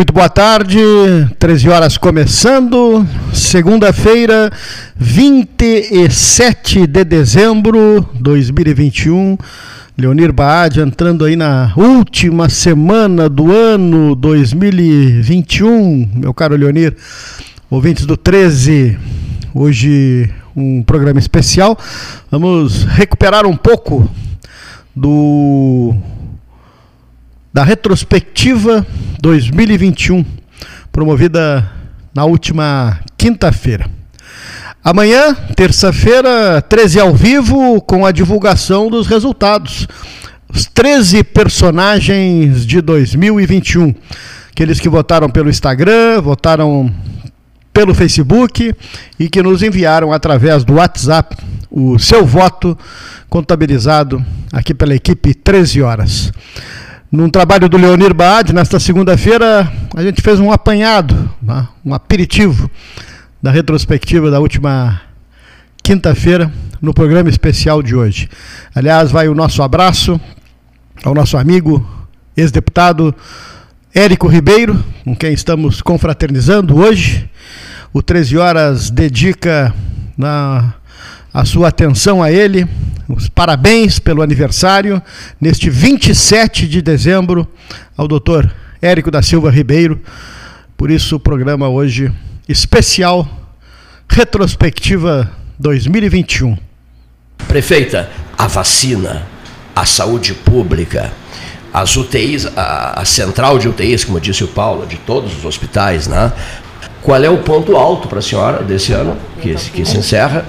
Muito boa tarde, 13 horas começando, segunda-feira, 27 de dezembro de 2021. Leonir Baad entrando aí na última semana do ano 2021, meu caro Leonir, ouvintes do 13, hoje um programa especial. Vamos recuperar um pouco do da retrospectiva 2021, promovida na última quinta-feira. Amanhã, terça-feira, 13 ao vivo, com a divulgação dos resultados. Os 13 personagens de 2021. Aqueles que votaram pelo Instagram, votaram pelo Facebook e que nos enviaram através do WhatsApp o seu voto contabilizado aqui pela equipe 13 horas. Num trabalho do Leonir Baad, nesta segunda-feira, a gente fez um apanhado, né, um aperitivo da retrospectiva da última quinta-feira no programa especial de hoje. Aliás, vai o nosso abraço ao nosso amigo, ex-deputado Érico Ribeiro, com quem estamos confraternizando hoje. O 13 Horas dedica na, a sua atenção a ele os parabéns pelo aniversário, neste 27 de dezembro, ao doutor Érico da Silva Ribeiro. Por isso, o programa hoje especial, retrospectiva 2021. Prefeita, a vacina, a saúde pública, as UTIs, a, a, central de UTIs, como disse o Paulo, de todos os hospitais, né? Qual é o ponto alto para a senhora desse ano, que, que se encerra?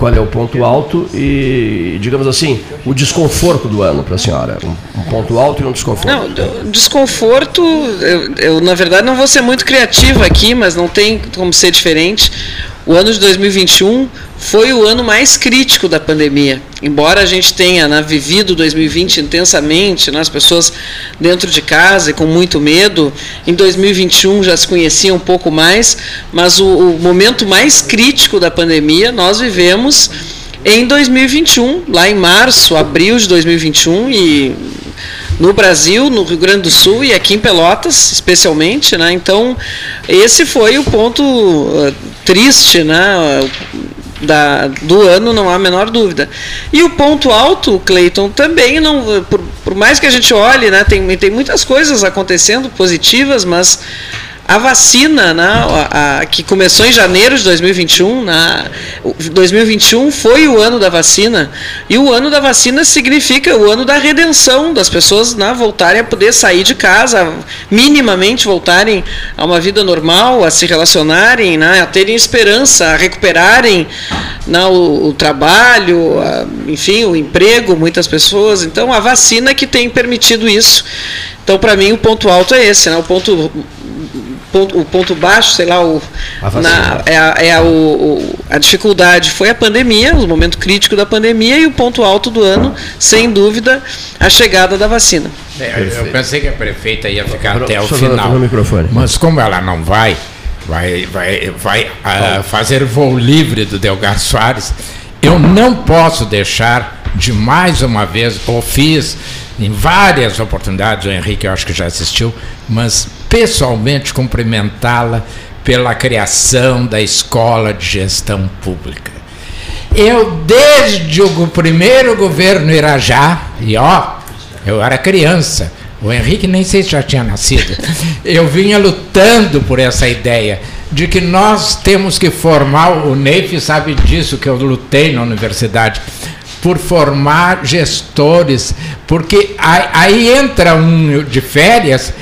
Qual é o ponto alto e, digamos assim, o desconforto do ano para a senhora? Um, ponto alto e um desconforto. Não, desconforto, eu, eu, na verdade não vou ser muito criativa aqui, mas não tem como ser diferente. O ano de 2021 foi o ano mais crítico da pandemia. Embora a gente tenha né, vivido 2020 intensamente, né, as pessoas dentro de casa e com muito medo, em 2021 já se conhecia um pouco mais, mas o, o momento mais crítico da pandemia nós vivemos em 2021, lá em março, abril de 2021 e no Brasil, no Rio Grande do Sul e aqui em Pelotas, especialmente, né? Então, esse foi o ponto uh, triste, né? Da, do ano, não há a menor dúvida. E o ponto alto, Cleiton, também não. Por, por mais que a gente olhe, né, tem, tem muitas coisas acontecendo positivas, mas a vacina, né, a, a, que começou em janeiro de 2021, né, 2021 foi o ano da vacina, e o ano da vacina significa o ano da redenção das pessoas né, voltarem a poder sair de casa, minimamente voltarem a uma vida normal, a se relacionarem, né, a terem esperança, a recuperarem né, o, o trabalho, a, enfim, o emprego, muitas pessoas. Então, a vacina que tem permitido isso. Então, para mim, o ponto alto é esse, né? o ponto ponto, o ponto baixo, sei lá, o, na, é, a, é a, o, a dificuldade foi a pandemia, o momento crítico da pandemia, e o ponto alto do ano, sem dúvida, a chegada da vacina. É, eu pensei que a prefeita ia ficar Pro, até o final, mas como ela não vai, vai, vai, vai uh, fazer voo livre do Delgar Soares, eu não posso deixar de mais uma vez, ou fiz em várias oportunidades, o Henrique eu acho que já assistiu, mas pessoalmente cumprimentá-la pela criação da Escola de Gestão Pública. Eu, desde o primeiro governo Irajá, e ó, eu era criança, o Henrique nem sei se já tinha nascido, eu vinha lutando por essa ideia de que nós temos que formar, o Neif sabe disso, que eu lutei na universidade, por formar gestores, porque aí, entra um de férias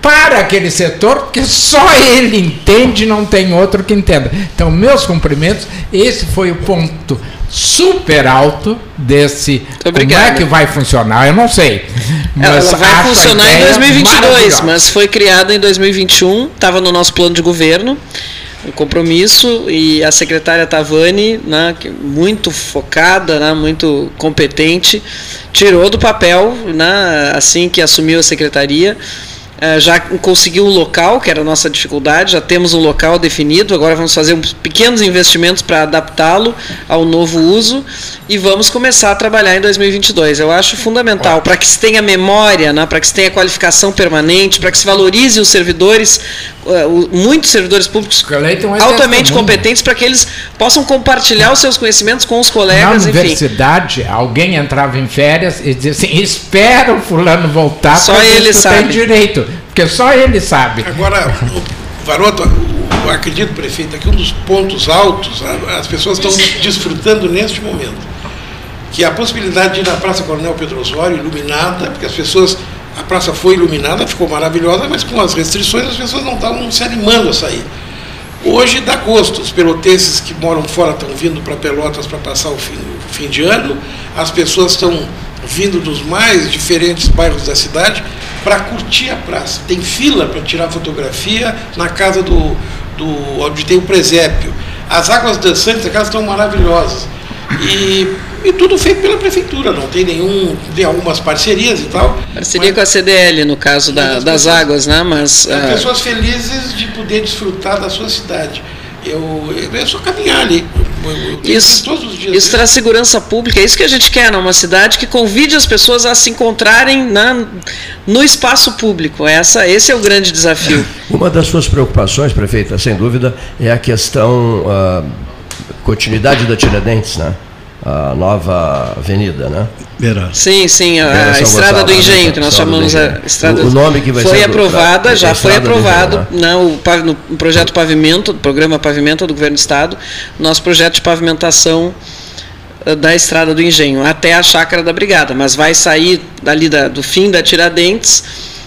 para aquele setor, porque só ele entende, não tem outro que entenda. Então, meus cumprimentos, esse foi o ponto super alto desse. Como é que vai funcionar? Eu não sei. Mas Ela vai funcionar em 2022, mas foi criada em 2021, estava no nosso plano de governo um compromisso e a secretária Tavani, né, muito focada, né, muito competente, tirou do papel, né, assim que assumiu a secretaria, já conseguiu um local, que era a nossa dificuldade, já temos um local definido, agora vamos fazer uns pequenos investimentos para adaptá-lo ao novo uso e vamos começar a trabalhar em 2022. Eu acho fundamental para que se tenha memória, né, para que se tenha qualificação permanente, para que se valorize os servidores, uh, muitos servidores públicos altamente competentes, para que eles possam compartilhar os seus conhecimentos com os colegas. Na universidade, enfim. alguém entrava em férias e dizia assim: espera o fulano voltar, só ele sabe. tem direito. Porque só ele sabe. Agora, Varoto, eu acredito, prefeito, que um dos pontos altos, as pessoas estão desfrutando neste momento, que é a possibilidade de ir na Praça Coronel Pedro Osório, iluminada, porque as pessoas, a praça foi iluminada, ficou maravilhosa, mas com as restrições as pessoas não estavam se animando a sair. Hoje dá gosto, os pelotenses que moram fora estão vindo para Pelotas para passar o fim, o fim de ano, as pessoas estão vindo dos mais diferentes bairros da cidade para curtir a praça. Tem fila para tirar fotografia na casa do, do onde tem o presépio. As águas dançantes aquelas estão maravilhosas. E, e tudo feito pela prefeitura, não tem nenhum, tem algumas parcerias e tal. Parceria com a CDL, no caso da, das águas, né? Mas. Uh... Pessoas felizes de poder desfrutar da sua cidade. Eu, é só caminhar ali. Isso, todos os dias. Isso traz segurança pública, é isso que a gente quer numa cidade que convide as pessoas a se encontrarem na, no espaço público. Essa, esse é o grande desafio. Uma das suas preocupações, prefeita, sem dúvida, é a questão uh, continuidade da Tiradentes, né? A nova avenida, né? Beira. Sim, sim, a, a Estrada do Engenho, que nós chamamos a Estrada. O, o nome que vai foi ser aprovada, já foi aprovado Engenho, né? no, no projeto Pavimento, programa Pavimento do Governo do Estado, nosso projeto de pavimentação eh, da Estrada do Engenho até a Chácara da Brigada, mas vai sair dali da, do fim da Tiradentes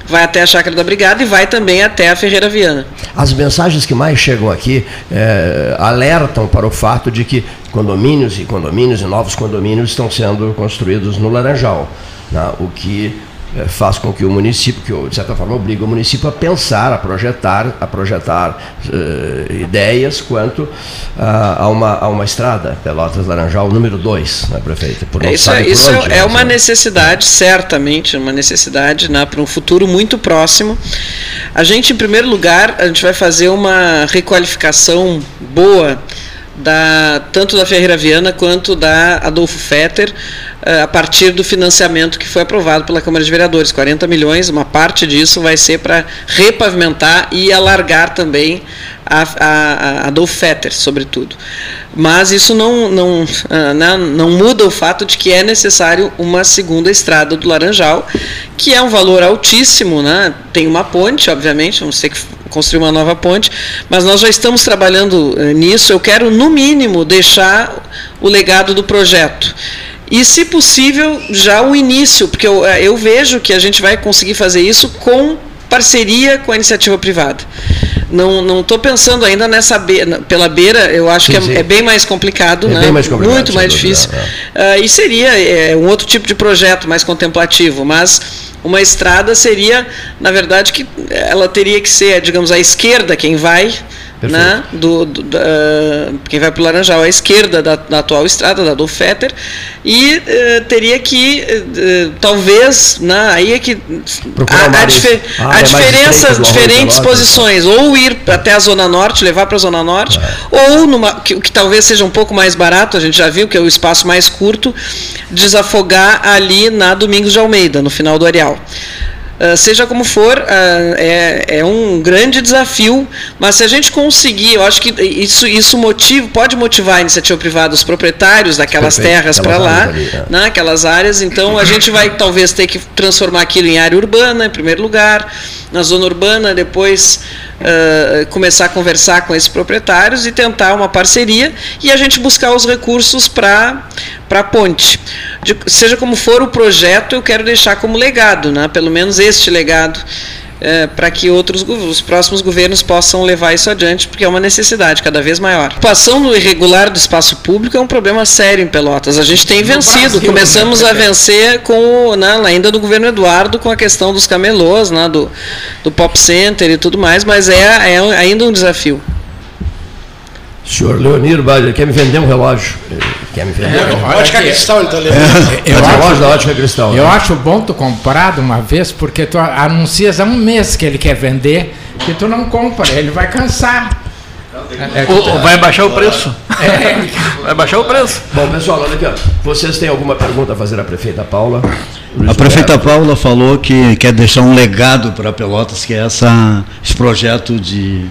vai até a Chácara da Brigada e vai também até a Ferreira Viana. As mensagens que mais chegam aqui é, alertam para o fato de que condomínios e condomínios e novos condomínios estão sendo construídos no Laranjal, né, o que é, faz com que o município, que de certa forma obriga o município a pensar, a projetar, a projetar uh, ideias quanto uh, a, uma, a uma estrada, Pelotas Laranjal número 2, né, prefeita? Por isso é, isso onde, é, é uma necessidade, certamente, uma necessidade né, para um futuro muito próximo. A gente, em primeiro lugar, a gente vai fazer uma requalificação boa da, tanto da Ferreira Viana quanto da Adolfo Fetter, a partir do financiamento que foi aprovado pela Câmara de Vereadores. 40 milhões, uma parte disso vai ser para repavimentar e alargar também a, a, a Fetter, sobretudo. Mas isso não, não, ah, não, não muda o fato de que é necessário uma segunda estrada do Laranjal, que é um valor altíssimo, né? tem uma ponte, obviamente, vamos ter que construir uma nova ponte, mas nós já estamos trabalhando eh, nisso. Eu quero, no mínimo, deixar o legado do projeto. E, se possível, já o início, porque eu, eh, eu vejo que a gente vai conseguir fazer isso com parceria com a iniciativa privada. Não estou pensando ainda nessa beira, pela beira, eu acho sim, que é, é, bem mais complicado, é né? mais complicado, muito mais difícil. É. Uh, e seria é, um outro tipo de projeto mais contemplativo, mas uma estrada seria, na verdade, que ela teria que ser, digamos, à esquerda quem vai né, do, do da, quem vai para o Laranjal à esquerda da, da, atual estrada, da do Fetter, e uh, teria que, uh, talvez, né, aí é que a, a, difer, ah, a é diferença, diferentes posições, ou ir até a Zona Norte, levar para a Zona Norte, é. ou numa, que, que talvez seja um pouco mais barato, a gente já viu que é o espaço mais curto, desafogar ali na Domingos de Almeida, no final do areal. Ah, seja como for, uh, é, é, um grande desafio, mas se a gente conseguir, eu acho que isso, isso motiva, pode motivar a iniciativa privada, os proprietários daquelas Perfeito. terras para lá, ali, é. né, aquelas áreas, então a gente vai talvez ter que transformar aquilo em área urbana, em primeiro lugar, na zona urbana, depois começar a conversar com esses proprietários e tentar uma parceria e a gente buscar os recursos para a ponte. De, seja como for o projeto, eu quero deixar como legado, né? pelo menos este legado é, para que outros os próximos governos possam levar isso adiante, porque é uma necessidade cada vez maior. A ocupação no irregular do espaço público é um problema sério em Pelotas. A gente tem vencido, né? começamos a vencer com né, ainda do governo Eduardo com a questão dos camelôs, né, do, do pop center e tudo mais, mas é, é ainda um desafio. Senhor Leonir Bader, quer me vender um relógio? Quer me vender? É, ótica cristal ele está levando. É, eu, Mas é acho, loja da ótica cristal. eu acho bom tu comprar de uma vez, porque tu anuncias há um mês que ele quer vender, que tu não compra, ele vai cansar. É, Ou, vai baixar o preço. É. Vai baixar o preço. Bom, pessoal, olha aqui, ó. vocês têm alguma pergunta a fazer à prefeita Paula? Luiz a prefeita Roberto. Paula falou que quer deixar um legado para Pelotas, que é essa, esse projeto de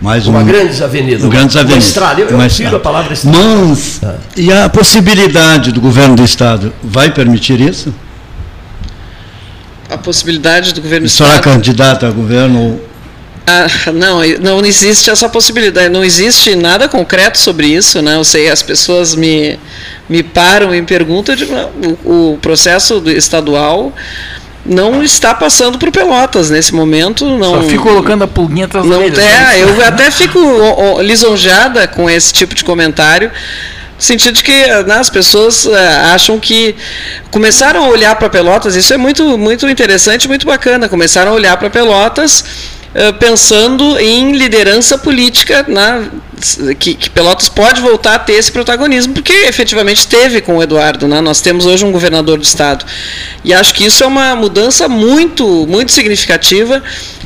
mais uma um, grandes avenida. Uma grandes avenida. Uma estrada. Eu, eu prefiro a palavra estrada. Mas, ah. e a possibilidade do governo do Estado vai permitir isso? A possibilidade do governo do Estado... Será candidata a governo ah, não, não existe essa possibilidade, não existe nada concreto sobre isso, né? Eu sei, as pessoas me, me param e me perguntam, digo, não, o, o, processo estadual não está passando por Pelotas nesse momento. Não, Só fico colocando a pulguinha atrás não, É, né? eu até fico lisonjada com esse tipo de comentário, no sentido de que né, as pessoas uh, acham que começaram a olhar para Pelotas, isso é muito, muito interessante, muito bacana, começaram a olhar para Pelotas uh, pensando em liderança política né, que, que, Pelotas pode voltar a ter esse protagonismo, porque efetivamente teve com o Eduardo. Né? Nós temos hoje um governador do estado. E acho que isso é uma mudança muito, muito significativa.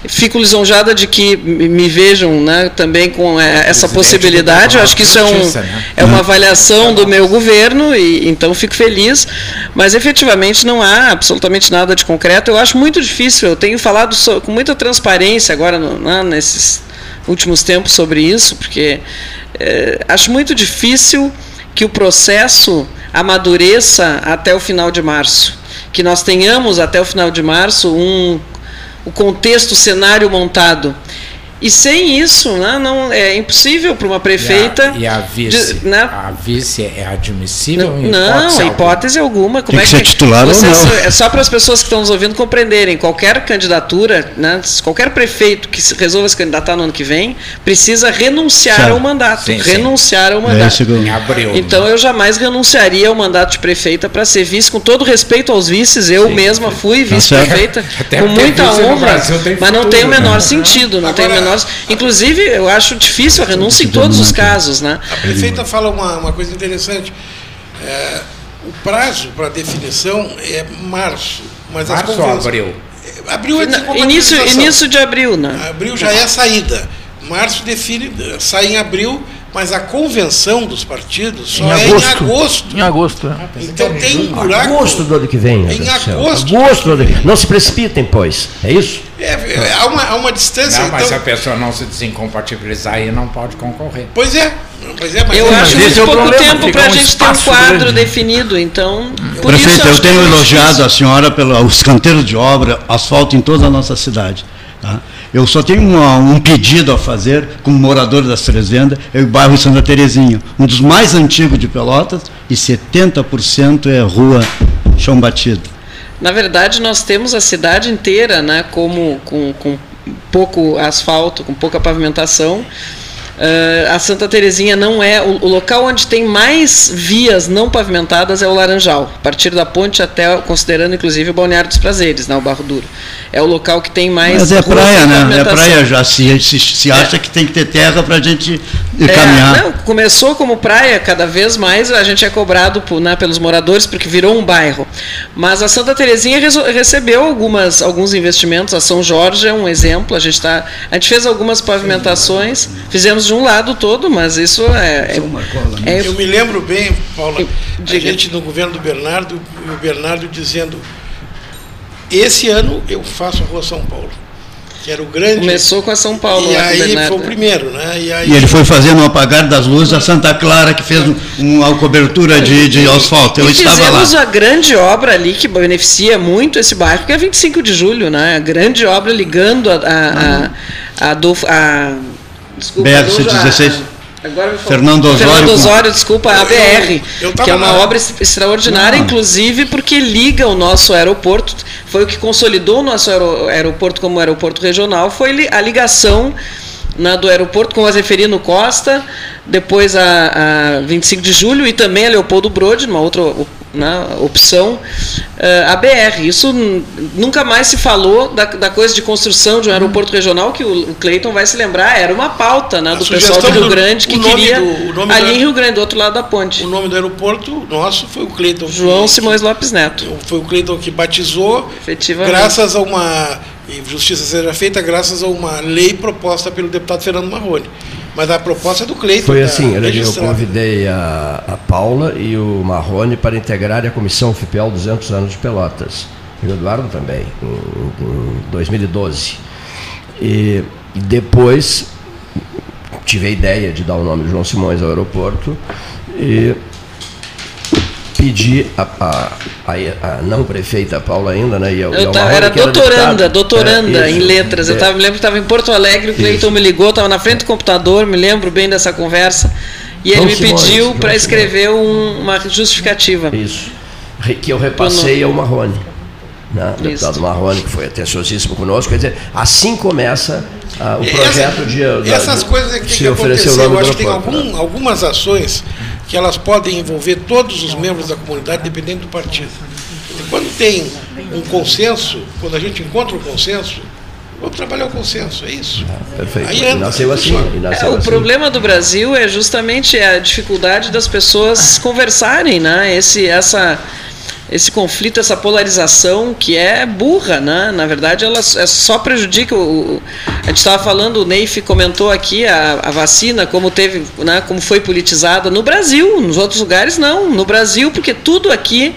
Fico lisonjada de que me vejam né, também com é, essa possibilidade. Eu acho que isso é, um, né? é uma avaliação do meu governo, e então fico feliz. Mas efetivamente não há absolutamente nada de concreto. Eu acho muito difícil. Eu tenho falado com muita transparência agora no, né, nesses últimos tempos sobre isso, porque é, acho muito difícil que o processo amadureça até o final de março. Que nós tenhamos até o final de março um, o contexto, o cenário montado. E sem isso, né, não, é impossível para uma prefeita. E a, e a vice? De, né? A vice é admissível? Não, hipótese, não, hipótese alguma. Como Tem é que, que ser titular vocês, ou não? É só para as pessoas que estão nos ouvindo compreenderem. Qualquer candidatura, né, qualquer prefeito que resolva se candidatar no ano que vem, precisa renunciar certo. ao mandato. Sim, renunciar sim. ao mandato. É, abril, então eu jamais renunciaria ao mandato de prefeita para ser vice, com todo respeito aos vices. Eu sim, mesma fui tá vice-prefeita, com muita honra, mas não tem o menor né? sentido, não Agora, tem o menor Inclusive, eu acho difícil a renúncia em todos os casos. Né? A prefeita fala uma, uma coisa interessante. É, o prazo para definição é março. Mas março as ou abril? É, abril é de início, início de abril, né? Abril já é a saída. Março define, sai em abril, mas a convenção dos partidos só em é agosto. em agosto. Em agosto, é. Então tem um buraco. Agosto do ano que vem. Em agosto. Agosto do ano que vem. Não se precipitem, pois. É isso? É, é, há, uma, há uma distância. Não, mas então... se a pessoa não se desincompatibilizar aí, não pode concorrer. Pois é. Pois é, mas eu acho muito é pouco problema, tempo para a um gente ter um quadro grande. definido, então. Prefeito, eu tenho elogiado a senhora pelo escanteiro de obra, asfalto em toda a nossa cidade. Tá? Eu só tenho uma, um pedido a fazer como morador das Três Vendas, é o bairro Santa Terezinha, um dos mais antigos de Pelotas, e 70% é rua chão batido. Na verdade, nós temos a cidade inteira né, como, com, com pouco asfalto, com pouca pavimentação, Uh, a Santa Terezinha não é o, o, local onde tem mais vias não pavimentadas é o Laranjal, a partir da ponte até considerando inclusive o Balneário dos Prazeres, né, o Barro Duro. É o local que tem mais Mas é praia, né? É praia já se se, se acha é. que tem que ter terra para a gente é, caminhar. Não, começou como praia, cada vez mais a gente é cobrado por, né, pelos moradores porque virou um bairro. Mas a Santa Terezinha recebeu algumas alguns investimentos, a São Jorge é um exemplo, a gente tá a gente fez algumas pavimentações, fizemos de um lado todo, mas isso é. é, é eu me lembro bem, Paula, a gente no governo do Bernardo, o Bernardo dizendo: esse ano eu faço a Rua São Paulo. Que era o grande. Começou com a São Paulo. E aí foi o primeiro, né? E, aí... e ele foi fazendo o apagar das luzes a Santa Clara, que fez uma cobertura de, de asfalto. Eu e estava lá. Fizemos a grande obra ali que beneficia muito esse bairro, que é 25 de julho, né? A grande obra ligando a, a, a, a, do, a Desculpa, BR-116. Agora Fernando Osório. Fernando Osório, desculpa, a BR, que é uma na... obra extraordinária, Não. inclusive porque liga o nosso aeroporto, foi o que consolidou o nosso aeroporto como aeroporto regional, foi a ligação na, do aeroporto com a Zeferino Costa, depois a, a 25 de julho e também a Leopoldo Brode, numa outra né, opção uh, a BR. Isso nunca mais se falou da, da, coisa de construção de um aeroporto regional, que o, o Cleiton vai se lembrar, era uma pauta né, do pessoal de Rio Grande que queria do, ali em Rio Grande, do outro lado da ponte. O nome do aeroporto nosso foi o Cleiton. João Simões Lopes Neto. Foi o Cleiton que batizou, graças a uma e justiça seja feita graças a uma lei proposta pelo deputado Fernando Marrone. Mas a proposta é do Cleiton. Foi assim, eu convidei a, a Paula e o Marrone para integrarem a comissão FIPEL 200 anos de Pelotas. E o Eduardo também, em, em 2012. E, e depois tive a ideia de dar o nome de João Simões ao aeroporto e pedir a, a, a, a, não prefeita Paula ainda, né? E a, eu tava, era doutoranda, doutoranda é, em letras. É, eu tava, me lembro que estava em Porto Alegre, o Cleiton me ligou, estava na frente do computador, me lembro bem dessa conversa. E ele me Simões, pediu para escrever um, uma justificativa. Isso. Que eu repassei ao Marrone. Né? O deputado Marrone, que foi atenciosíssimo conosco. Quer dizer, assim começa uh, o projeto Essa, de. Essas da, coisas que, que acontecer, eu acho que tem algum, né? algumas ações que elas podem envolver todos os membros da comunidade, dependendo do partido. E quando tem um consenso, quando a gente encontra um consenso, vamos trabalhar o consenso, é isso. Ah, perfeito. Aí anda, nasceu assim. Nasceu é, o assim. problema do Brasil é justamente a dificuldade das pessoas conversarem, né? Esse, essa esse conflito, essa polarização que é burra, né? Na verdade, ela é só prejudica o. A gente estava falando, o Neif comentou aqui a, a, vacina, como teve, né, como foi politizada no Brasil, nos outros lugares não. No Brasil, porque tudo aqui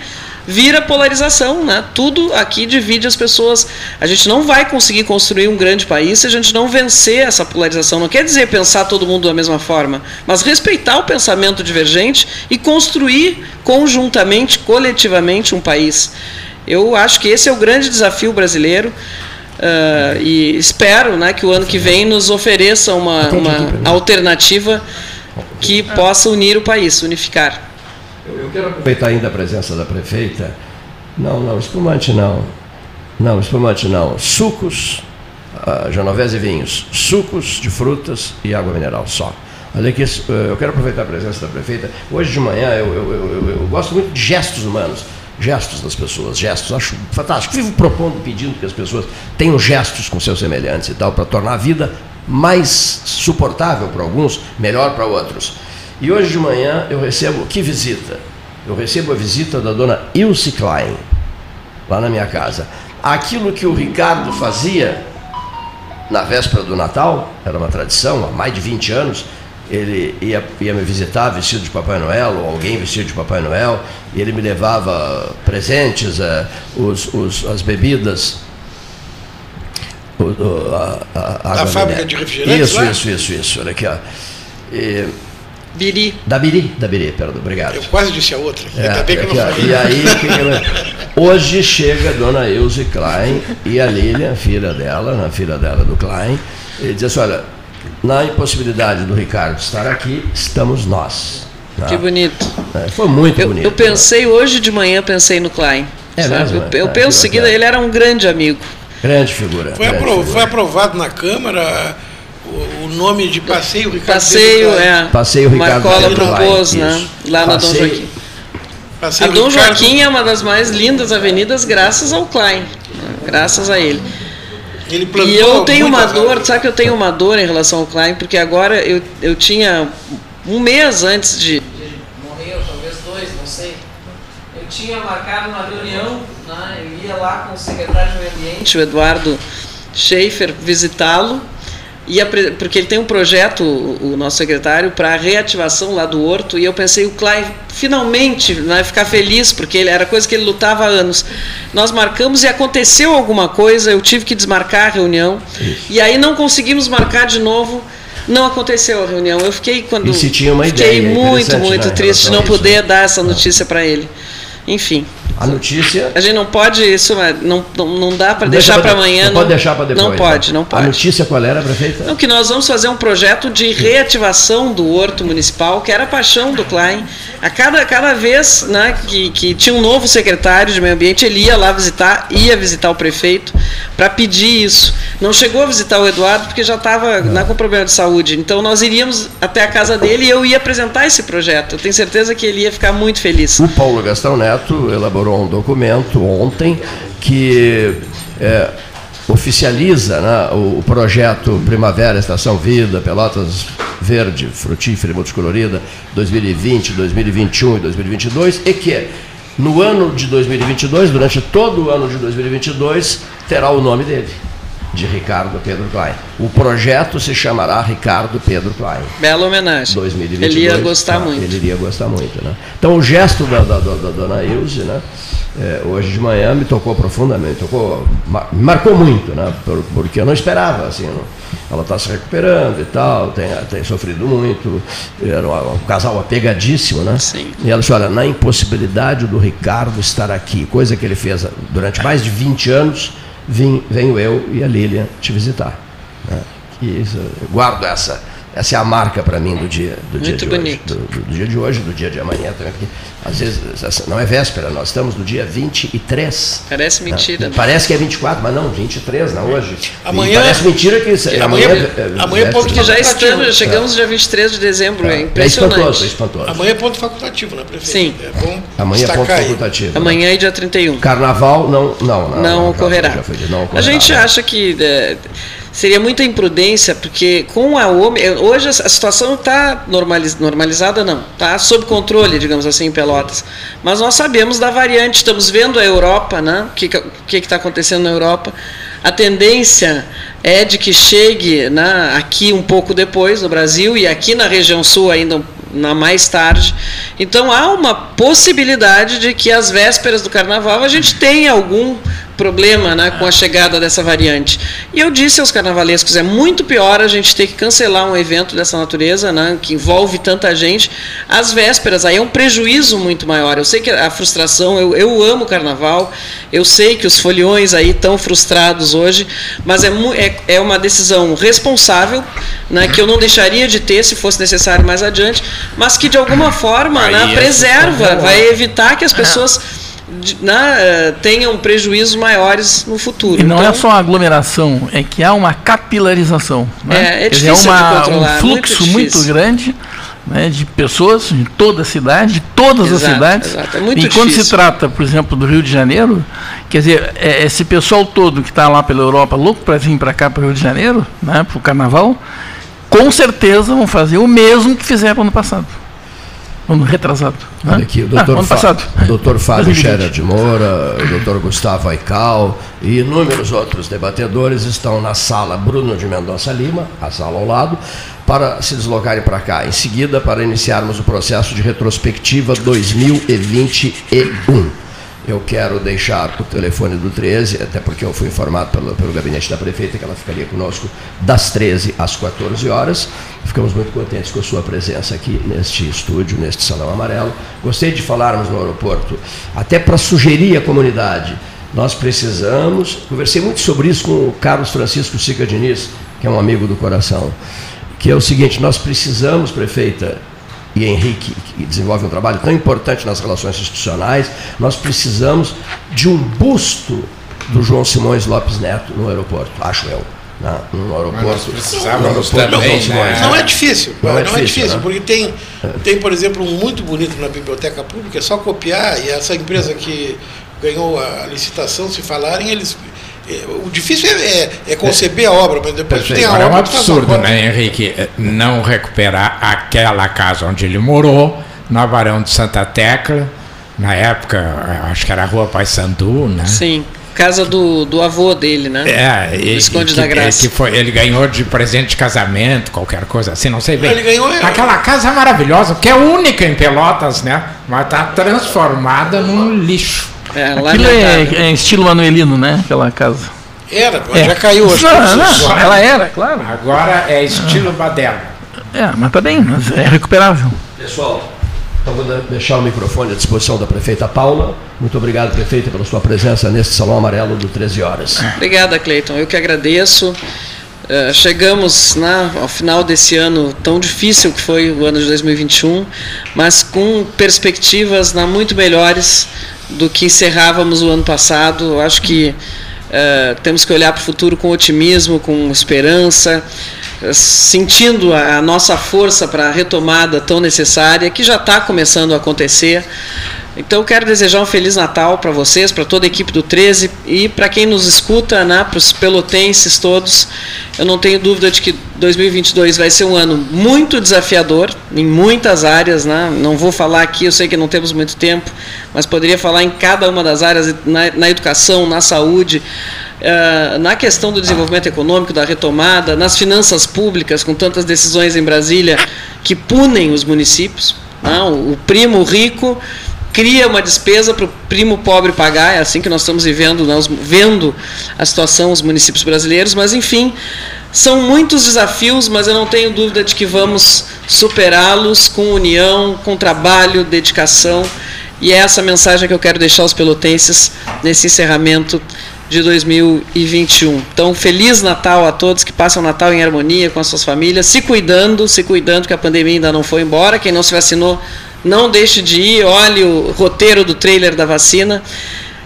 vira polarização, né? Tudo aqui divide as pessoas. A gente não vai conseguir construir um grande país se a gente não vencer essa polarização. Não quer dizer pensar todo mundo da mesma forma, mas respeitar o pensamento divergente e construir conjuntamente, coletivamente um país. Eu acho que esse é o grande desafio brasileiro. Uh, e espero né, que o ano que vem nos ofereça uma, uma alternativa que possa unir o país, unificar. Eu, quero aproveitar ainda a presença da prefeita. Não, não, espumante não. Não, espumante não. Sucos, uh, genovese e vinhos. Sucos de frutas e água mineral só. Olha aqui, eu quero aproveitar a presença da prefeita. Hoje de manhã eu, eu, eu, gosto muito de gestos humanos, gestos das pessoas, gestos, acho fantástico. Vivo propondo, pedindo que as pessoas tenham gestos com seus semelhantes e tal, para tornar a vida mais suportável para alguns, melhor para outros. E hoje de manhã eu recebo, que visita? Eu recebo a visita da dona Ilse Klein, lá na minha casa. Aquilo que o Ricardo fazia na véspera do Natal, era uma tradição, há mais de 20 anos, ele ia, ia me visitar vestido de Papai Noel, ou alguém vestido de Papai Noel, e ele me levava presentes, uh, os, os, as bebidas. O, a, a, a fábrica de refrigerantes? Isso, isso, isso, isso. Olha aqui, ó. E, Biri. Da Biri, da Biri, perdão, obrigado. Eu quase disse a outra. É, Ainda bem que eu não falei. E aí, que hoje chega a dona Ilse Klein e a Lilian, filha dela, na filha dela do Klein, e diz assim, olha, na impossibilidade do Ricardo estar aqui, estamos nós. Tá? Que bonito. É, foi muito eu, bonito. Eu pensei, hoje de manhã, pensei no Klein. É mesmo, eu, eu é, penso seguida, ele era um grande amigo. Grande figura. Foi, grande figura. foi aprovado na Câmara o, nome de passeio Ricardo Passeio, é. Passeio Ricardo Marcola propôs, né? Lá passeio, na Dom Joaquim. Passeio a Dom Ricardo... Joaquim é uma das mais lindas avenidas graças ao Klein. Graças a ele. ele e eu tenho uma dor, sabe que eu tenho uma dor em relação ao Klein, porque agora eu, eu tinha um mês antes de. Morrer, talvez dois, não sei. Eu tinha marcado uma reunião, né? eu ia lá com o secretário de Meio Ambiente, o Eduardo Schaefer, visitá-lo e a, porque ele tem um projeto, o, o nosso secretário, para a reativação lá do Horto, e eu pensei, o Clive finalmente vai ficar feliz, porque ele, era coisa que ele lutava há anos. Nós marcamos e aconteceu alguma coisa, eu tive que desmarcar a reunião, Isso. e aí não conseguimos marcar de novo. Não aconteceu a reunião. Eu fiquei quando e se tinha uma fiquei ideia, muito, muito né, triste de não poder né? dar essa notícia para ele. Enfim. A notícia. A gente não pode, isso não, não, não dá para deixar para amanhã. Não, não, pode deixar para depois. Não pode, não pode. A notícia qual era, prefeita? Não, que nós vamos fazer um projeto de reativação do Horto Municipal, que era a paixão do Klein. A cada, cada vez né, que, que tinha um novo secretário de meio ambiente, ele ia lá visitar, ia visitar o prefeito para pedir isso. Não chegou a visitar o Eduardo porque já estava né, com problema de saúde. Então nós iríamos até a casa dele e eu ia apresentar esse projeto. Eu tenho certeza que ele ia ficar muito feliz. O Paulo Gastão Neto elaborou um documento ontem que é, oficializa né, o projeto Primavera Estação Vida, Pelotas Verde, Frutífera e Multicolorida 2020, 2021 e 2022 e que no ano de 2022, durante todo o ano de 2022, terá o nome dele de Ricardo Pedro Klein. O projeto se chamará Ricardo Pedro Klein. Bela homenagem. 2022, ele ia gostar tá, muito. Ele iria gostar muito, né? Então o gesto da, da, da, da dona Ilse, né? É, hoje de manhã me tocou profundamente, tocou, me marcou muito, né? porque eu não esperava, assim, não, ela está se recuperando e tal, tem, tem sofrido muito, era um, casal apegadíssimo, né? Sim. E ela disse, olha, na impossibilidade do Ricardo estar aqui, coisa que ele fez durante mais de 20 anos, vim, venho eu e a Lilian te visitar. Né? E isso, guardo essa, essa é a marca para mim do dia, do dia de bonito. hoje. Do, do, dia de hoje, do dia de amanhã também. Porque, às vezes, não é véspera, nós estamos no dia 23. Parece né? mentira. Né? Parece que é 24, mas não, 23, não hoje. Amanhã, e parece mentira que amanhã, amanhã, é, amanhã é ponto que já estamos, já chegamos no dia 23 de dezembro, é, é impressionante. É espantoso, é espantoso. Amanhã é ponto facultativo, né, prefeito? Sim. É bom amanhã é ponto facultativo. Né? Amanhã é dia 31. Carnaval não, não, não, não, ocorrerá. Já foi, não ocorrerá. A gente né? acha que é, seria muita imprudência, porque com a OMI, hoje a situação está normalizada, não, está sob controle, digamos assim, em Pelotas. Mas nós sabemos da variante, estamos vendo a Europa, né? o que está acontecendo na Europa. A tendência é de que chegue né, aqui um pouco depois, no Brasil, e aqui na região sul ainda na mais tarde. Então há uma possibilidade de que às vésperas do carnaval a gente tenha algum problema né, com a chegada dessa variante. E eu disse aos carnavalescos, é muito pior a gente ter que cancelar um evento dessa natureza, né, que envolve tanta gente, às vésperas. Aí é um prejuízo muito maior. Eu sei que a frustração, eu, eu amo o carnaval, eu sei que os foliões aí estão frustrados hoje, mas é, é, é uma decisão responsável, né, que eu não deixaria de ter se fosse necessário mais adiante, mas que de alguma forma né, preserva, vai evitar que as pessoas né, tenham prejuízos maiores no futuro. E não é então, é só a aglomeração, é que há uma capilarização. Né? É, é difícil é uma, de controlar, um fluxo muito, muito grande né, de pessoas de toda a cidade, de todas exato, as cidades. Exato. É e quando se trata, por exemplo, do Rio de Janeiro, quer dizer, é, esse pessoal todo que está lá pela Europa, louco para vir para cá, para o Rio de Janeiro, né, para o Carnaval, com certeza vão fazer o mesmo que fizeram ano passado. Ano retrasado. Né? Olha aqui, o doutor, ah, passado. doutor Fábio Scherer de Moura, o doutor Gustavo Aical e inúmeros outros debatedores estão na sala Bruno de Mendonça Lima, a sala ao lado, para se deslocarem para cá. Em seguida, para iniciarmos o processo de retrospectiva 2021. Eu quero deixar o telefone do 13, até porque eu fui informado pelo, pelo gabinete da prefeita que ela ficaria conosco das 13 às 14 horas. Ficamos muito contentes com a sua presença aqui neste estúdio, neste Salão Amarelo. Gostei de falarmos no aeroporto, até para sugerir à comunidade. Nós precisamos, conversei muito sobre isso com o Carlos Francisco Sica Diniz, que é um amigo do coração, que é o seguinte: nós precisamos, prefeita, e Henrique, que desenvolve um trabalho tão importante nas relações institucionais, nós precisamos de um busto do João Simões Lopes Neto no aeroporto, acho eu. Né? No aeroporto. Precisávamos também, não, né? não é difícil, não, não é, difícil, é difícil né? porque tem, tem, por exemplo, um muito bonito na biblioteca pública, é só copiar, e essa empresa que ganhou a licitação, se falarem, eles é, o difícil é, é, é conceber a obra, mas depois Perfeito. tem a obra. É um absurdo, né, Henrique, é, não recuperar aquela casa onde ele morou, na Barão de Santa Tecla, na época, acho que era a Rua Pai Sandu, né? Sim. Casa do, do avô dele, né? É, e, Esconde que, da Graça. Que foi, ele ganhou de presente de casamento, qualquer coisa assim, não sei bem. Ele ganhou. É. Aquela casa maravilhosa, que é única em Pelotas, né? Mas está transformada num lixo. É, Aquilo é, é, estilo manuelino, né? Aquela casa. Era, é. já caiu hoje. Não, não, ela era, claro. Agora é estilo Badela. É, mas tá bem, mas é recuperável. Pessoal, Então vou deixar o microfone à disposição da prefeita Paula. Muito obrigado, prefeita, pela sua presença neste Salão Amarelo do 13 Horas. Obrigada, Cleiton. Eu que agradeço. Uh, chegamos né, ao final desse ano tão difícil que foi o ano de 2021, mas com perspectivas né, muito melhores do que encerrávamos o ano passado. Eu acho que uh, temos que olhar para o futuro com otimismo, com esperança, uh, sentindo a, a nossa força para a retomada tão necessária, que já está começando a acontecer. Então, quero desejar um Feliz Natal para vocês, para toda a equipe do 13 e para quem nos escuta, né, para os pelotenses todos. Eu não tenho dúvida de que 2022 vai ser um ano muito desafiador em muitas áreas. Né? Não vou falar aqui, eu sei que não temos muito tempo, mas poderia falar em cada uma das áreas, na, na educação, na saúde. Uh, na questão do desenvolvimento econômico, da retomada, nas finanças públicas, com tantas decisões em Brasília que punem os municípios. Né? o primo rico cria uma despesa para o primo pobre pagar, é assim que nós estamos vivendo, nós vendo a situação os municípios brasileiros, mas enfim, são muitos desafios, mas eu não tenho dúvida de que vamos superá-los com união, com trabalho, dedicação, e é essa mensagem que eu quero deixar aos pelotenses nesse encerramento de 2021. Então, feliz Natal a todos que passam o Natal em harmonia com as suas famílias, se cuidando, se cuidando que a pandemia ainda não foi embora. Quem não se vacinou, não deixe de ir, olhe o roteiro do trailer da vacina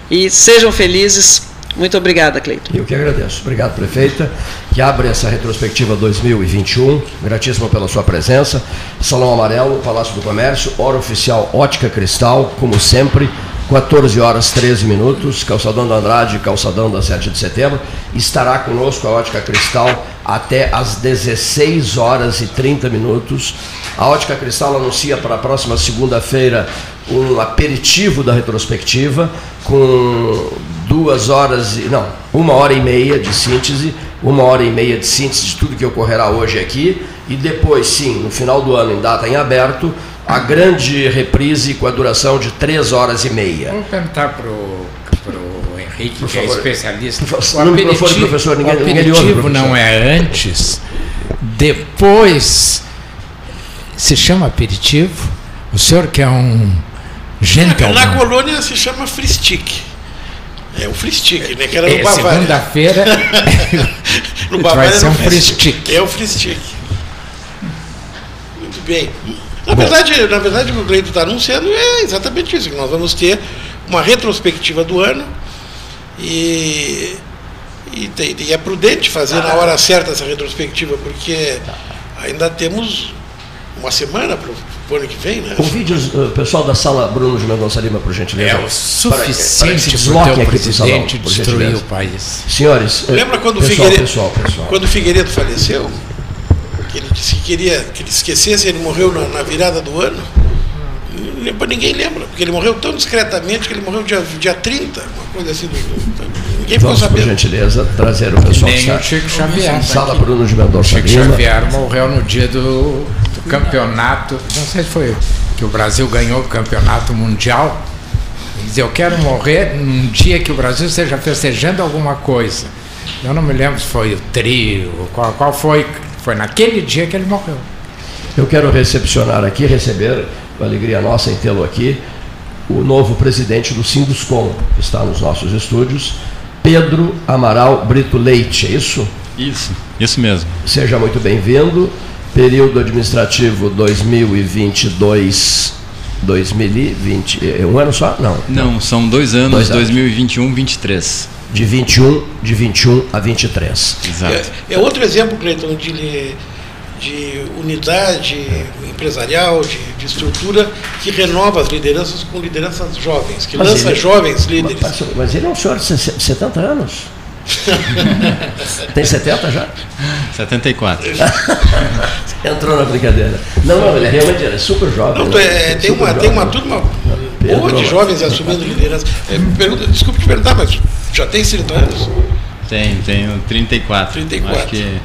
e sejam felizes. Muito obrigada, Cleiton. Eu que agradeço. Obrigado, prefeita, que abre essa retrospectiva 2021. Gratíssimo pela sua presença. Salão Amarelo, Palácio do Comércio, hora oficial Ótica Cristal, como sempre. 14 horas 13 minutos, Calçadão da Andrade, Calçadão da 7 de setembro. Estará conosco a Ótica Cristal até às 16 horas e 30 minutos. A Ótica Cristal anuncia para a próxima segunda-feira um aperitivo da retrospectiva com duas horas, e não, uma hora e meia de síntese, uma hora e meia de síntese de tudo que ocorrerá hoje aqui e depois, sim, no final do ano, em data em aberto, a grande reprise com a duração de três horas e meia. Vamos perguntar para o Henrique, Por que é especialista. O não aperitivo, professor, ninguém, o aperitivo ninguém não é antes, depois se chama aperitivo. O senhor que é um gentleman. Na colônia se chama fristique. É o fristique, né? Que era no é, Bavária. Segunda-feira no Bavária vai ser um fristique. É o fristique. Muito bem. Na verdade, na verdade, o que o Cleito está anunciando é exatamente isso, que nós vamos ter uma retrospectiva do ano e, e, e é prudente fazer na hora certa essa retrospectiva, porque ainda temos uma semana para o ano que vem, né? Convide o pessoal da sala Bruno de Mendonça Lima, por gentileza. É o suficiente para, para o presidente salão, destruir o país. Senhores, lembra quando o Figueiredo, pessoal, pessoal. quando Figueiredo faleceu? que ele disse que queria que ele esquecesse, ele morreu na, na virada do ano. Ninguém lembra, porque ele morreu tão discretamente que ele morreu dia, dia 30, uma coisa assim. Ninguém Vamos, ficou sabendo. por gentileza, trazer o pessoal. Nem o Chico Xavier. Sala Bruno de Mendonça Chico Xavier morreu no dia do, do campeonato, não sei se foi que o Brasil ganhou o campeonato mundial. Ele dizia, eu quero morrer num dia que o Brasil esteja festejando alguma coisa. Eu não me lembro se foi o trio, qual, qual foi foi naquele dia que ele morreu. Eu quero recepcionar aqui, receber, com alegria nossa em tê-lo aqui, o novo presidente do Sinduscom, que está nos nossos estúdios, Pedro Amaral Brito Leite, é isso? Isso, isso mesmo. Seja muito bem-vindo. Período administrativo 2022 2020, é um ano só? Não. Não, são dois anos, dois anos. 2021 23 de 21, de 21 a 23. Exato. É, é outro exemplo, Cleiton, de, de unidade empresarial, de, de, estrutura que renova as lideranças com lideranças jovens, que mas lança ele, jovens líderes. Mas, mas ele é um senhor de 70 anos. Tem 70 já? 74. Entrou na brincadeira. Não, não, ele é realmente é super jovem. Não, né? é, tem, uma, jovem. tem uma turma boa de jovens assumindo liderança. É, pergunta, desculpe te perguntar, mas já tem 30 anos? Tem, tenho 34. 34. Acho que,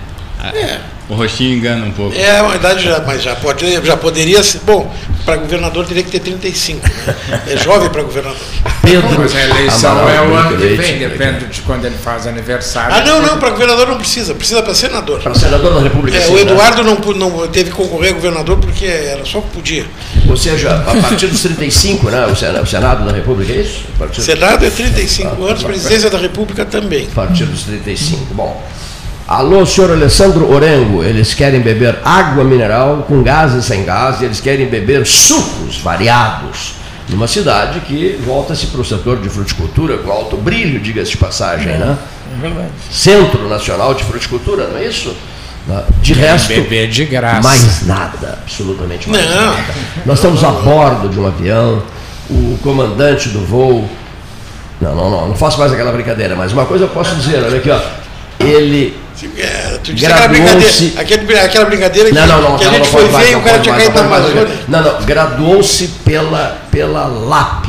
é. O rostinho engana um pouco. É, uma idade já, mas já, pode, já poderia ser. Bom, para governador teria que ter 35. Né? É jovem para governador. Pedro. Mas a eleição Amaral, é o ano que vem, depende de quando ele faz aniversário. Ah, não, não, para governador não precisa, precisa para senador. Para senador da República. É, sim, o né? Eduardo né? não, não teve que concorrer a governador porque era só que podia. Ou seja, a partir dos 35, né? O Senado da República, é isso? O Senado é 35 anos, presidência da República também. A partir dos 35. Bom. Alô, senhor Alessandro Orengo, eles querem beber água mineral com gás e sem gás, e eles querem beber sucos variados, numa cidade que volta-se para o setor de fruticultura com alto brilho, diga-se de passagem, é, né? É verdade. Centro Nacional de Fruticultura, não é isso? De resto, beber de graça. mais nada, absolutamente mais não. nada. Nós estamos a bordo de um avião, o comandante do voo. Não, não, não, não faço mais aquela brincadeira, mas uma coisa eu posso dizer, olha aqui, ó. Ele é, tu disse aquela brincadeira, aquele, aquela brincadeira não, não, não, que a gente foi ver e o cara tinha caído na Amazônia. Não, não, graduou-se pela, pela LAP,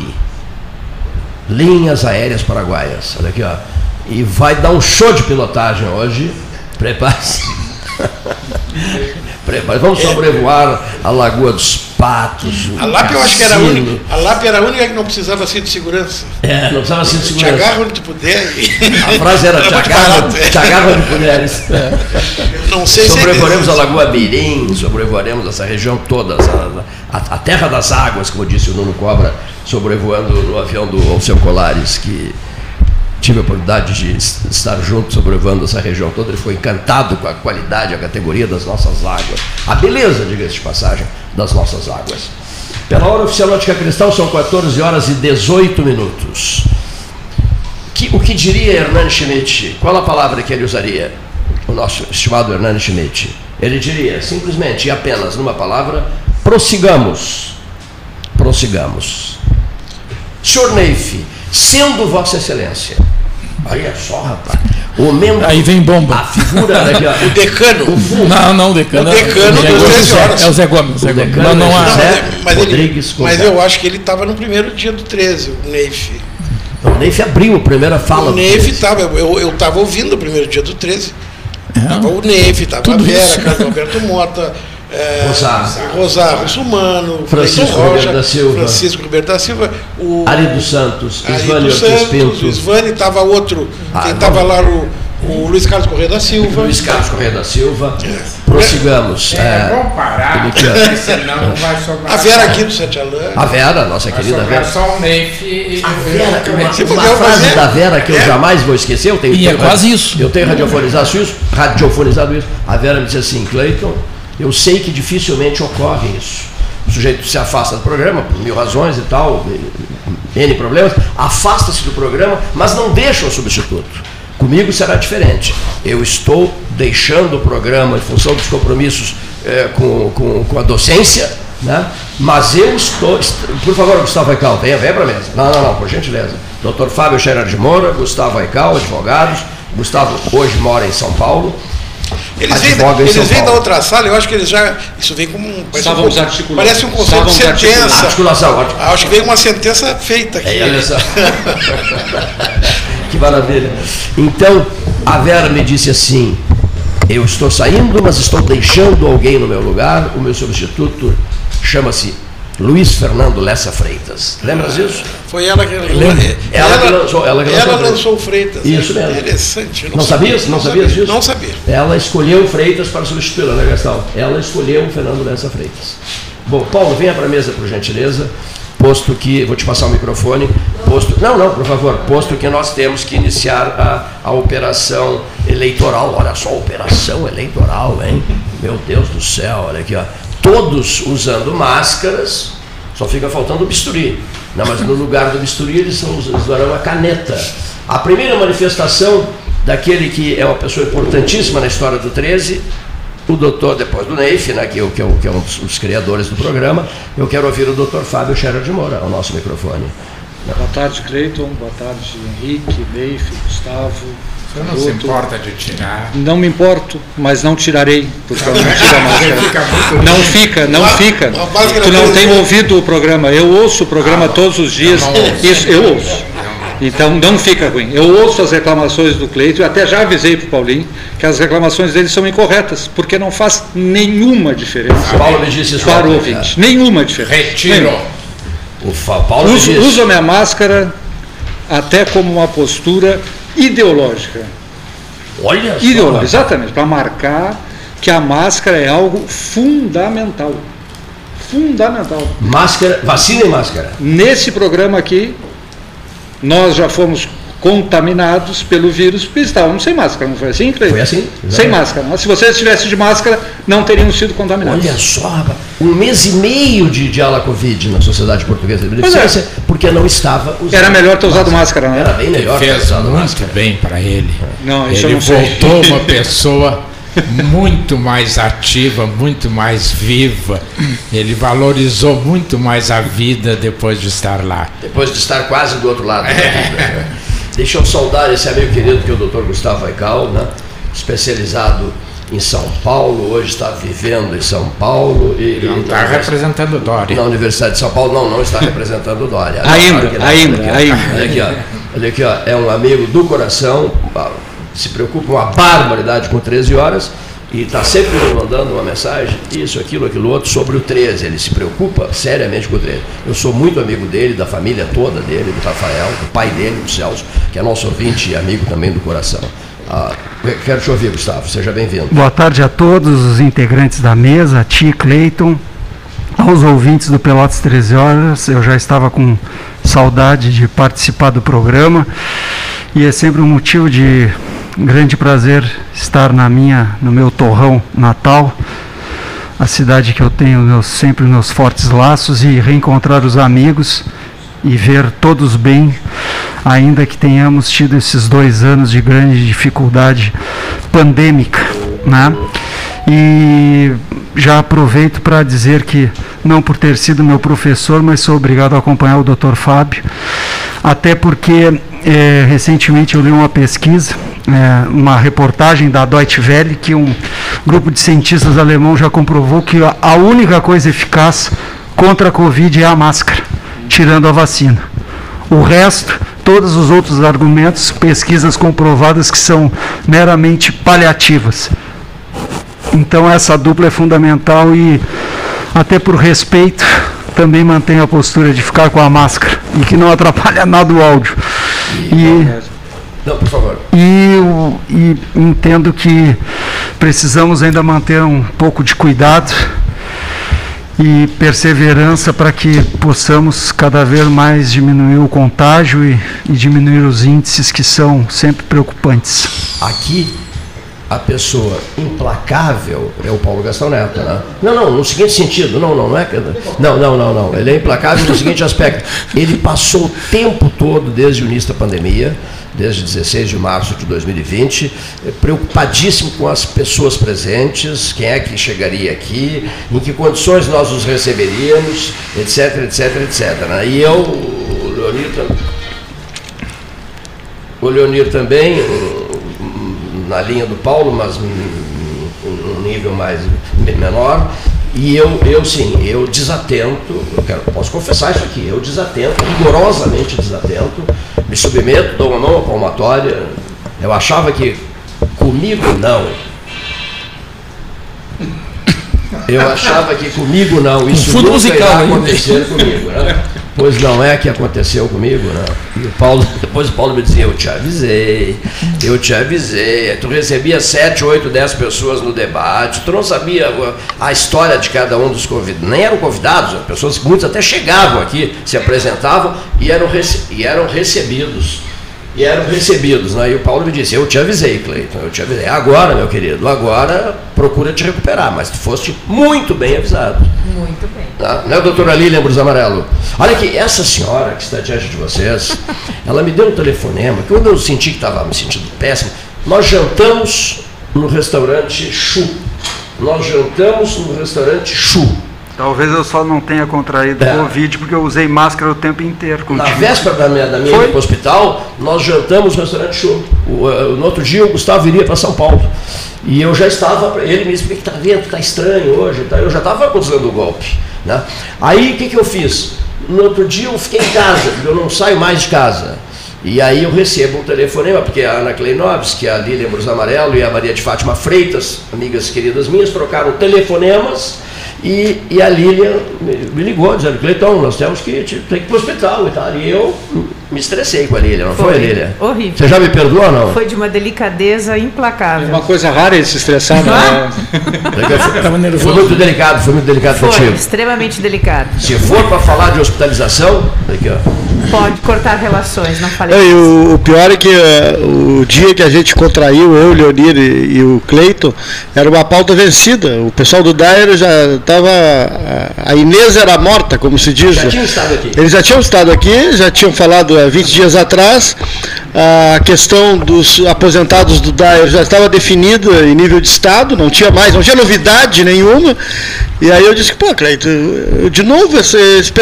Linhas Aéreas Paraguaias. Olha aqui, ó. E vai dar um show de pilotagem hoje. Prepare-se. Prepare. Vamos sobrevoar a Lagoa dos patos. A LAP eu acho que era a única. A LAP era a única que não precisava cinto de segurança. É, não precisava cinto de segurança. Te agarra onde tu puder. A frase era, era te, agarra, te agarra onde puderes. É. Não sei Sobrevoaremos se é a Lagoa Mirim, sobrevoaremos essa região toda, a, a, terra das águas, como disse o Nuno Cobra, sobrevoando no avião do Alceu Colares, que tive a oportunidade de estar junto sobrevoando essa região toda, ele foi encantado com a qualidade, a categoria das nossas águas, a beleza, diga-se de passagem, das nossas águas. Pela hora oficial Ótica Cristal são 14 horas e 18 minutos. Que, o que diria Hernani Schmidt? Qual a palavra que ele usaria? O nosso estimado Hernani Schmidt. Ele diria simplesmente e apenas numa palavra: prossigamos. Prossigamos. Senhor Neif, sendo Vossa Excelência, olha só, rapaz, o membro. Aí vem bomba. A figura. Aqui, ó, o decano. O não, não, o decano. O decano é, dos 13 horas. É o Zé Gomes. Zé Gomes. Não, não, há. Mas, Rodrigues ele, mas eu acho que ele estava no primeiro dia do 13, o Neif. O Neif abriu a primeira fala. O Neif estava, eu estava ouvindo o primeiro dia do 13. Estava é. o Neif, estava a Vera, Carlos Alberto Mota, é, Rosário, Rosário Russumano, Francisco Rocha, da Silva, Francisco Roberto da Silva, o Ari dos Santos, Isvani Ortiz Pinto. Isvani estava outro, ah, quem estava lá o, o Luiz Carlos Correia da Silva. Luiz Carlos Correia da Silva. É. Prossigamos. É, é, vamos parar, senão não vai sobrar. A Vera aqui do Sete Alã. A Vera, nossa vai querida Vera. só o Neif e a Vera, uma, uma frase da Vera que eu é. jamais vou esquecer. Eu tenho, e tenho, é quase isso. Eu tenho radiofonizado isso, radiofonizado isso. A Vera me disse assim, Cleiton eu sei que dificilmente ocorre isso. O sujeito se afasta do programa, por mil razões e tal, N problemas, afasta-se do programa, mas não deixa o substituto. Comigo será diferente. Eu estou deixando o programa em função dos compromissos é, com, com, com, a docência, né? mas eu estou. Por favor, Gustavo Aical, venha, venha para a mesa. Não, não, não, por gentileza. Dr. Fábio Scherer de Moura, Gustavo Aical, advogados. Gustavo hoje mora em São Paulo. Eles vêm, eles vêm da outra sala, eu acho que eles já. Isso vem como um. Parece, um, parece um conceito de sentença. Articulação, articulação. Acho que vem uma sentença feita aqui. É, que maravilha. Então, a Vera me disse assim: eu estou saindo, mas estou deixando alguém no meu lugar. O meu substituto chama-se Luiz Fernando Lessa Freitas. Lembra disso? Foi ela que ela, ela, ela, que lançou, ela, que lançou, ela lançou Freitas. Isso mesmo. Interessante. Não, não sabias? Não, não sabias disso? Não sabia. Ela escolheu Freitas para substituí-la, né, Gastão? Ela escolheu o Fernando Lessa Freitas. Bom, Paulo, venha para a mesa, por gentileza. Posto que, vou te passar o microfone, posto, não, não, por favor, posto que nós temos que iniciar a, a operação eleitoral, olha só, operação eleitoral, hein? Meu Deus do céu, olha aqui, ó todos usando máscaras, só fica faltando o bisturi. Não, mas no lugar do bisturi eles, usarão a caneta. A primeira manifestação daquele que é uma pessoa importantíssima na história do 13, o doutor, depois do Neif, né, que, é, é, que é um dos, dos, criadores do programa, eu quero ouvir o doutor Fábio Scherer de Moura, ao nosso microfone. Boa tarde, Cleiton. Boa tarde, Henrique, Neif, Gustavo, você não se importa de tirar? Não me importo, mas não tirarei, porque eu não tiro a máscara. Não fica, não fica. Tu não tem ouvido o programa. Eu ouço o programa todos os dias. Isso, eu ouço. Então não fica ruim. Eu ouço as reclamações do Cleito, e até já avisei para o Paulinho que as reclamações dele são incorretas, porque não faz nenhuma diferença Paulo me disse isso para o ouvinte. Nenhuma diferença. Retiro. O Paulo uso, uso a minha máscara até como uma postura ideológica. Olha Ideológica, exatamente, para marcar que a máscara é algo fundamental. Fundamental. Máscara, vacina e máscara. Nesse programa aqui, nós já fomos contaminados pelo vírus porque estávamos sem máscara, não foi assim, Cleiton? Foi assim. Sem máscara. Se vocês estivessem de máscara, não teriam sido contaminados. Olha só, rapaz, um mês e meio de, de ala Covid na sociedade portuguesa de beneficência, é. porque não estava usando. Era melhor ter usado máscara, não é? Era bem melhor. Fez ter usado muito máscara. bem para ele. Não, isso ele não voltou uma pessoa muito mais ativa, muito mais viva. Ele valorizou muito mais a vida depois de estar lá. Depois de estar quase do outro lado. Né? É. Deixa eu saudar esse amigo querido que é o Dr. Gustavo Aical, né? especializado em São Paulo, hoje está vivendo em São Paulo. E, não está representando o Dória. Na Universidade de São Paulo, não, não está representando o Dória. ainda, ainda, ainda. Olha aqui, ó, olha aqui, ó, é um amigo do coração, se preocupa uma barbaridade com 13 horas e está sempre mandando uma mensagem, isso, aquilo, aquilo outro, sobre o 13. Ele se preocupa seriamente com o 13. Eu sou muito amigo dele, da família toda dele, do Rafael, do pai dele, do Celso, que é nosso ouvinte e amigo também do coração. Ah, quero te ouvir, Gustavo, seja bem-vindo. Boa tarde a todos os integrantes da mesa, a Ti Cleiton, aos ouvintes do Pelotas 13 Horas. Eu já estava com saudade de participar do programa e é sempre um motivo de grande prazer estar na minha, no meu torrão natal, a cidade que eu tenho meus, sempre meus fortes laços e reencontrar os amigos e ver todos bem, ainda que tenhamos tido esses dois anos de grande dificuldade pandêmica, né? E já aproveito para dizer que, não por ter sido meu professor, mas sou obrigado a acompanhar o Dr. Fábio, até porque é, recentemente eu li uma pesquisa é, uma reportagem da Deutsche Welle que um grupo de cientistas alemão já comprovou que a única coisa eficaz contra a Covid é a máscara, tirando a vacina. O resto, todos os outros argumentos, pesquisas comprovadas que são meramente paliativas. Então essa dupla é fundamental e até por respeito também mantenho a postura de ficar com a máscara e que não atrapalha nada o áudio. E não, por favor. E, e entendo que precisamos ainda manter um pouco de cuidado e perseverança para que possamos cada vez mais diminuir o contágio e, e, diminuir os índices que são sempre preocupantes. Aqui, a pessoa implacável é o Paulo Gastão Neto, né? Não, não, no seguinte sentido, não, não, não é que. Não, não, não, não. Ele é implacável no seguinte aspecto. Ele passou o tempo todo, desde o início da pandemia, desde 16 de março de 2020, eh, preocupadíssimo com as pessoas presentes, quem é que chegaria aqui, em que condições nós os receberíamos, etc, etc, etc. E eu, o Leonir, o Leonir também, na linha do Paulo, mas um nível mais menor, e eu, eu sim, eu desatento, eu quero, posso confessar isso aqui, eu desatento, rigorosamente desatento, me submeto, dou uma mão à palmatória. Eu achava que comigo não. Eu achava que comigo não, isso Fundo nunca musical, ia acontecer comigo. Né? Pois não é que aconteceu comigo, não. E o Paulo, depois o Paulo me dizia, eu te avisei, eu te avisei. Tu recebia sete, oito, dez pessoas no debate, tu não sabia a história de cada um dos convidados. Nem eram convidados, pessoas que muitos até chegavam aqui, se apresentavam e eram, e eram recebidos e eram recebidos. Né? E o Paulo me disse, eu te avisei, Cleiton, eu te avisei. Agora, meu querido, agora procura te recuperar, mas tu foste muito bem avisado. Muito bem. Tá? Né, doutora Lília Brus Amarelo? Olha aqui, essa senhora que está diante de vocês, ela me deu um telefonema, que quando eu senti que estava me sentindo péssimo, nós jantamos no restaurante Chu. Nós jantamos no restaurante Chu. Talvez eu só não tenha contraído é. Covid porque eu usei máscara o tempo inteiro. Contigo. Na véspera da minha, da minha ida para o hospital, nós jantamos no restaurante show. O, eh, no outro dia o Gustavo iria para São Paulo. E eu já estava, ele me disse, que está vendo? Está estranho hoje. Tá? Eu já estava acusando o golpe. Né? Aí o que, que eu fiz? No outro dia eu fiquei em casa, eu não saio mais de casa. E aí eu recebo um telefonema, porque a Ana Kleinovski, a Lília Brus Amarelo e a Maria de Fátima Freitas, amigas queridas minhas, trocaram telefonemas e, e a Lília me ligou, dizendo, Cleiton, nós temos que, tem que ir para o hospital e tal. E eu me estressei com a Lília, não foi, foi Lília? Horrível. Você já me perdoou ou não? Foi de uma delicadeza implacável. É uma coisa rara ele se estressar, né? foi, foi muito delicado, foi muito delicado foi, contigo. extremamente delicado. Se for para falar de hospitalização, aqui ó. Pode cortar relações, não falei. É, o, o, pior é que uh, o dia que a gente contraiu, eu, o Leonir e, e o Cleito, era uma pauta vencida. O pessoal do Dairo já estava. A Inês era morta, como se diz. Já tinham estado aqui. Eles já tinham estado aqui, já tinham falado há 20 dias atrás. A questão dos aposentados do Dairo já estava definida em nível de Estado, não tinha mais, não tinha novidade nenhuma. E aí eu disse, pô, Cleito, de novo esse,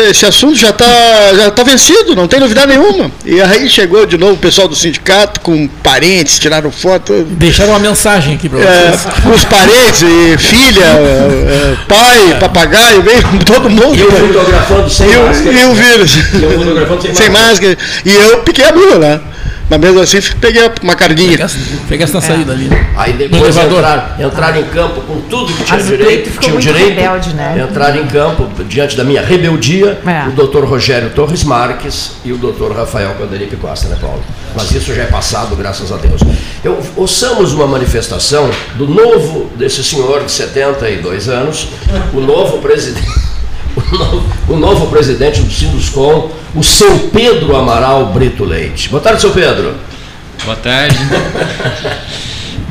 esse assunto já está já tá vencido, não tem novidade nenhuma. E aí chegou de novo o pessoal do sindicato com parentes, tiraram foto. Deixaram uma mensagem aqui para é, vocês. É, os parentes, e filha, é, pai, é. papagaio, veio todo mundo. E eu fotografando sem e máscara. E o vírus. Eu fotografando sem, sem máscara. E eu piquei a mula lá. Mas mesmo assim peguei uma carguinha. Pegasse na saída ali. Aí depois entrar, entrar em campo com tudo que tinha direito, tinha direito, rebelde, né? entrar em campo diante da minha rebeldia, é. o doutor Rogério Torres Marques e o doutor Rafael Candelipe Costa, né, Paulo? Mas isso já é passado, graças a Deus. Eu, ouçamos uma manifestação do novo, desse senhor de 72 anos, o novo presidente o novo, o novo presidente do Sinduscom, o seu Pedro Amaral Brito Leite. Boa tarde, seu Pedro. Boa tarde.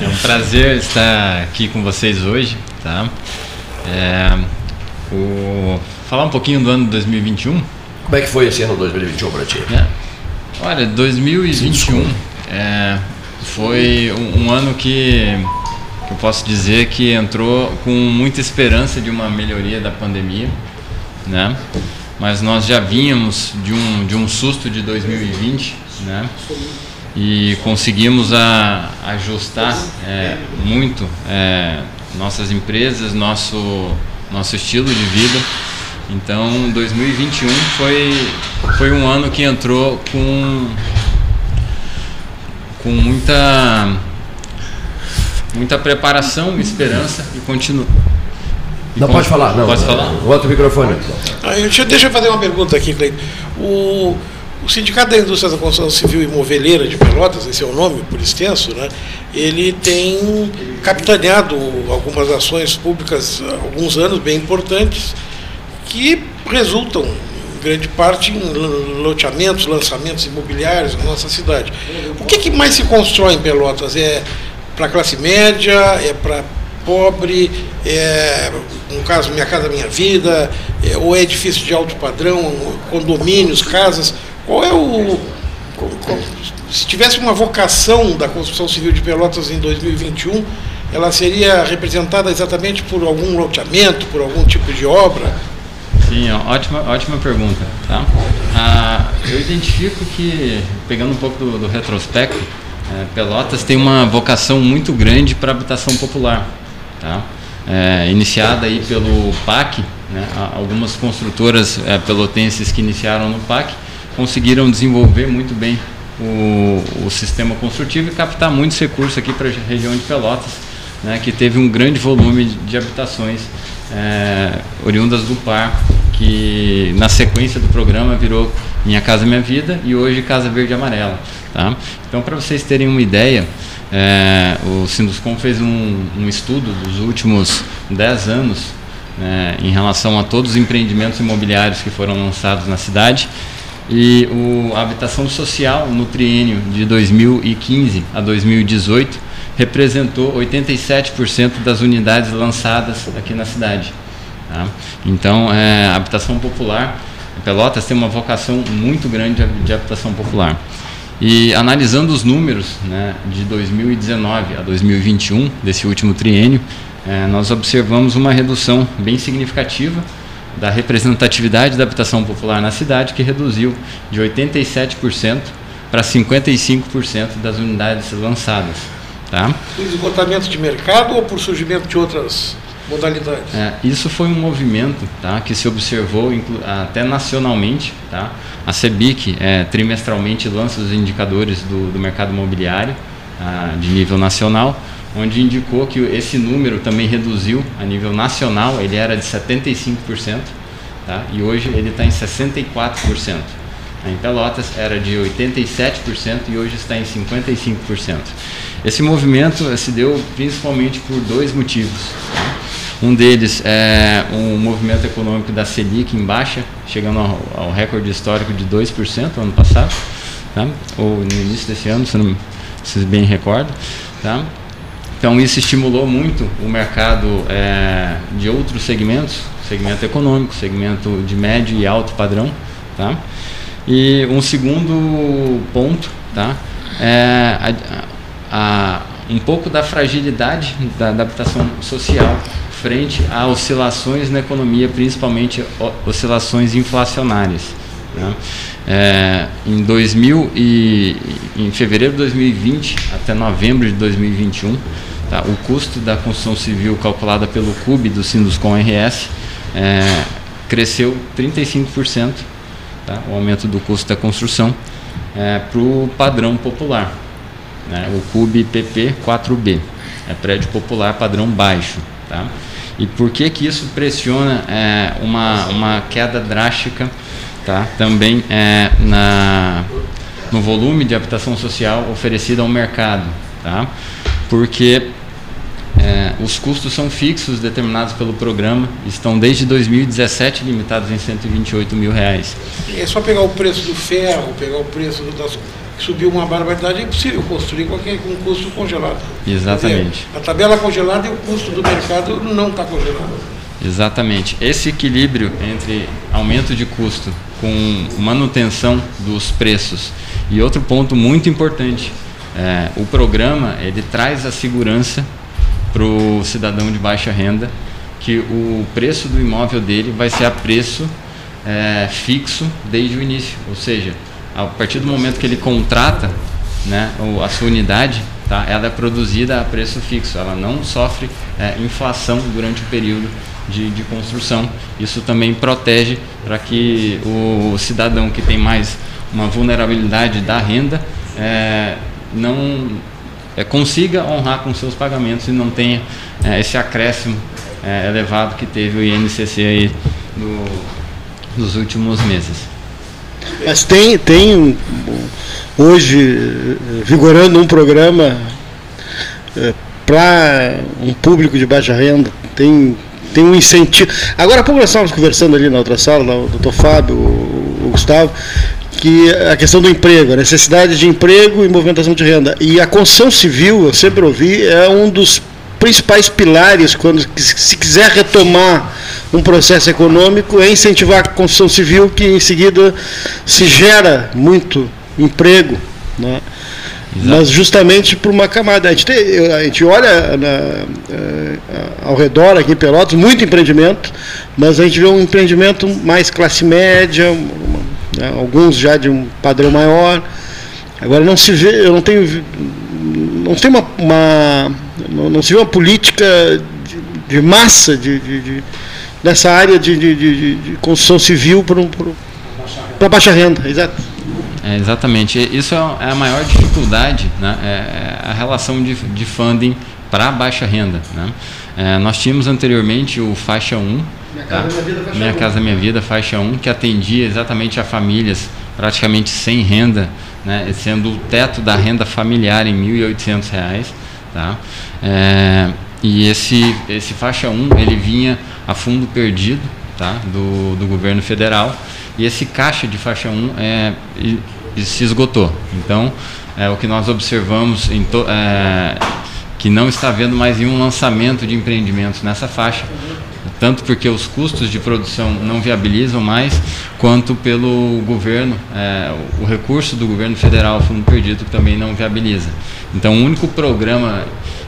É um prazer estar aqui com vocês hoje, tá? É, o, falar um pouquinho do ano 2021. Como é que foi esse ano 2021 para ti? É, olha, 2021 é, foi um, um ano que, que eu posso dizer que entrou com muita esperança de uma melhoria da pandemia né? Mas nós já vínhamos de um, de um susto de 2020, né? E conseguimos a, ajustar é, muito é, nossas empresas, nosso, nosso estilo de vida. Então, 2021 foi, foi um ano que entrou com, com muita, muita preparação, esperança e continua não, pode falar, não. Pode falar? Outro microfone. Ah, deixa, deixa eu fazer uma pergunta aqui, Cleiton. O, o Sindicato da Indústria da Construção Civil e Moveleira de Pelotas, esse é o nome por extenso, né? ele tem capitaneado algumas ações públicas há alguns anos bem importantes que resultam, em grande parte, em loteamentos, lançamentos imobiliários na nossa cidade. O que, que mais se constrói em Pelotas? É para a classe média? É para pobre, é, no caso Minha Casa Minha Vida, é, ou é edifício de alto padrão, condomínios, casas. Qual é o. Se tivesse uma vocação da construção civil de Pelotas em 2021, ela seria representada exatamente por algum loteamento, por algum tipo de obra? Sim, ótima, ótima pergunta. Tá? Ah, eu identifico que, pegando um pouco do, do retrospecto, é, Pelotas tem uma vocação muito grande para habitação popular tá? É, iniciada aí pelo PAC, né? algumas construtoras é, pelotenses que iniciaram no PAC conseguiram desenvolver muito bem o, o sistema construtivo e captar muitos recursos aqui para a região de Pelotas, né? que teve um grande volume de habitações é, oriundas do PAR, que na sequência do programa virou Minha Casa Minha Vida e hoje Casa Verde e Amarela. Tá? Então, para vocês terem uma ideia, é, o Sinduscom fez um, um, estudo dos últimos 10 anos né, em relação a todos os empreendimentos imobiliários que foram lançados na cidade e o, a habitação social no triênio de 2015 a 2018 representou 87% das unidades lançadas aqui na cidade. Tá? Então, é, a habitação popular, Pelotas tem uma vocação muito grande de habitação popular. E analisando os números né, de 2019 a 2021, desse último triênio, é, nós observamos uma redução bem significativa da representatividade da habitação popular na cidade, que reduziu de 87% para 55% das unidades lançadas. Tá? Por esgotamento de mercado ou por surgimento de outras modalidades. É, isso foi um movimento tá, que se observou até nacionalmente. Tá? A CEBIC é, trimestralmente lança os indicadores do, do mercado imobiliário ah, de nível nacional, onde indicou que esse número também reduziu a nível nacional, ele era de 75%, tá? e hoje ele está em 64%. Em Pelotas era de 87% e hoje está em 55%. Esse movimento se deu principalmente por dois motivos. Um deles é um movimento econômico da Selic em baixa, chegando ao, ao recorde histórico de 2% no ano passado, tá? ou no início desse ano, se bem recordo. Tá? Então isso estimulou muito o mercado é, de outros segmentos, segmento econômico, segmento de médio e alto padrão. Tá? E um segundo ponto tá? é a, a, um pouco da fragilidade da adaptação social frente a oscilações na economia, principalmente oscilações inflacionárias. Né? É, em 2000 e em fevereiro de 2020 até novembro de 2021, tá, o custo da construção civil calculada pelo CUB do Sinduscom RS é, cresceu 35%, tá, o aumento do custo da construção é, para o padrão popular, né, o CUB PP 4B, é prédio popular padrão baixo. Tá? E por que que isso pressiona é, uma, uma queda drástica tá? também é, na, no volume de habitação social oferecida ao mercado? Tá? Porque é, os custos são fixos determinados pelo programa, estão desde 2017 limitados em 128 mil reais. É só pegar o preço do ferro, pegar o preço das subiu uma barbaridade, é impossível construir com, aquele, com custo congelado. Exatamente. Dizer, a tabela congelada e o custo do mercado não está congelado. Exatamente. Esse equilíbrio entre aumento de custo com manutenção dos preços e outro ponto muito importante, é, o programa ele traz a segurança para o cidadão de baixa renda que o preço do imóvel dele vai ser a preço é, fixo desde o início, ou seja, a partir do momento que ele contrata né, a sua unidade, tá, ela é produzida a preço fixo, ela não sofre é, inflação durante o período de, de construção. Isso também protege para que o cidadão que tem mais uma vulnerabilidade da renda é, não é, consiga honrar com seus pagamentos e não tenha é, esse acréscimo é, elevado que teve o INCC aí nos últimos meses. Mas tem, tem hoje vigorando um programa é, para um público de baixa renda, tem, tem um incentivo. Agora há pouco nós estávamos conversando ali na outra sala, o doutor Fábio, o Gustavo, que a questão do emprego, a necessidade de emprego e movimentação de renda. E a construção civil, eu sempre ouvi, é um dos principais pilares quando se quiser retomar um processo econômico é incentivar a construção civil que em seguida se gera muito emprego, né? mas justamente por uma camada. A gente, tem, a gente olha na, eh, ao redor aqui em Pelotas, muito empreendimento, mas a gente vê um empreendimento mais classe média, né, alguns já de um padrão maior. Agora não se vê, eu não tenho não tem uma, uma não, não, se vê uma política de, de massa de, de, de, nessa área de, de, construção civil para um, para baixa renda, exato. É, exatamente. Isso é, é a maior dificuldade, né? É, é a relação de, de funding para baixa renda. Né? É, nós tínhamos anteriormente o faixa 1, Minha, tá? casa, minha, vida, faixa, minha 1. casa Minha Vida, faixa 1, que atendia exatamente a famílias praticamente sem renda, né? sendo o teto da renda familiar em R$ 1.800. Tá? É, e esse, esse faixa 1 ele vinha a fundo perdido tá? do, do governo federal e esse caixa de faixa 1 é, e, e se esgotou. Então, é, o que nós observamos to, é, que não está havendo mais nenhum lançamento de empreendimentos nessa faixa, tanto porque os custos de produção não viabilizam mais, quanto pelo governo, é, o recurso do governo federal, fundo perdido, também não viabiliza. Então, o único programa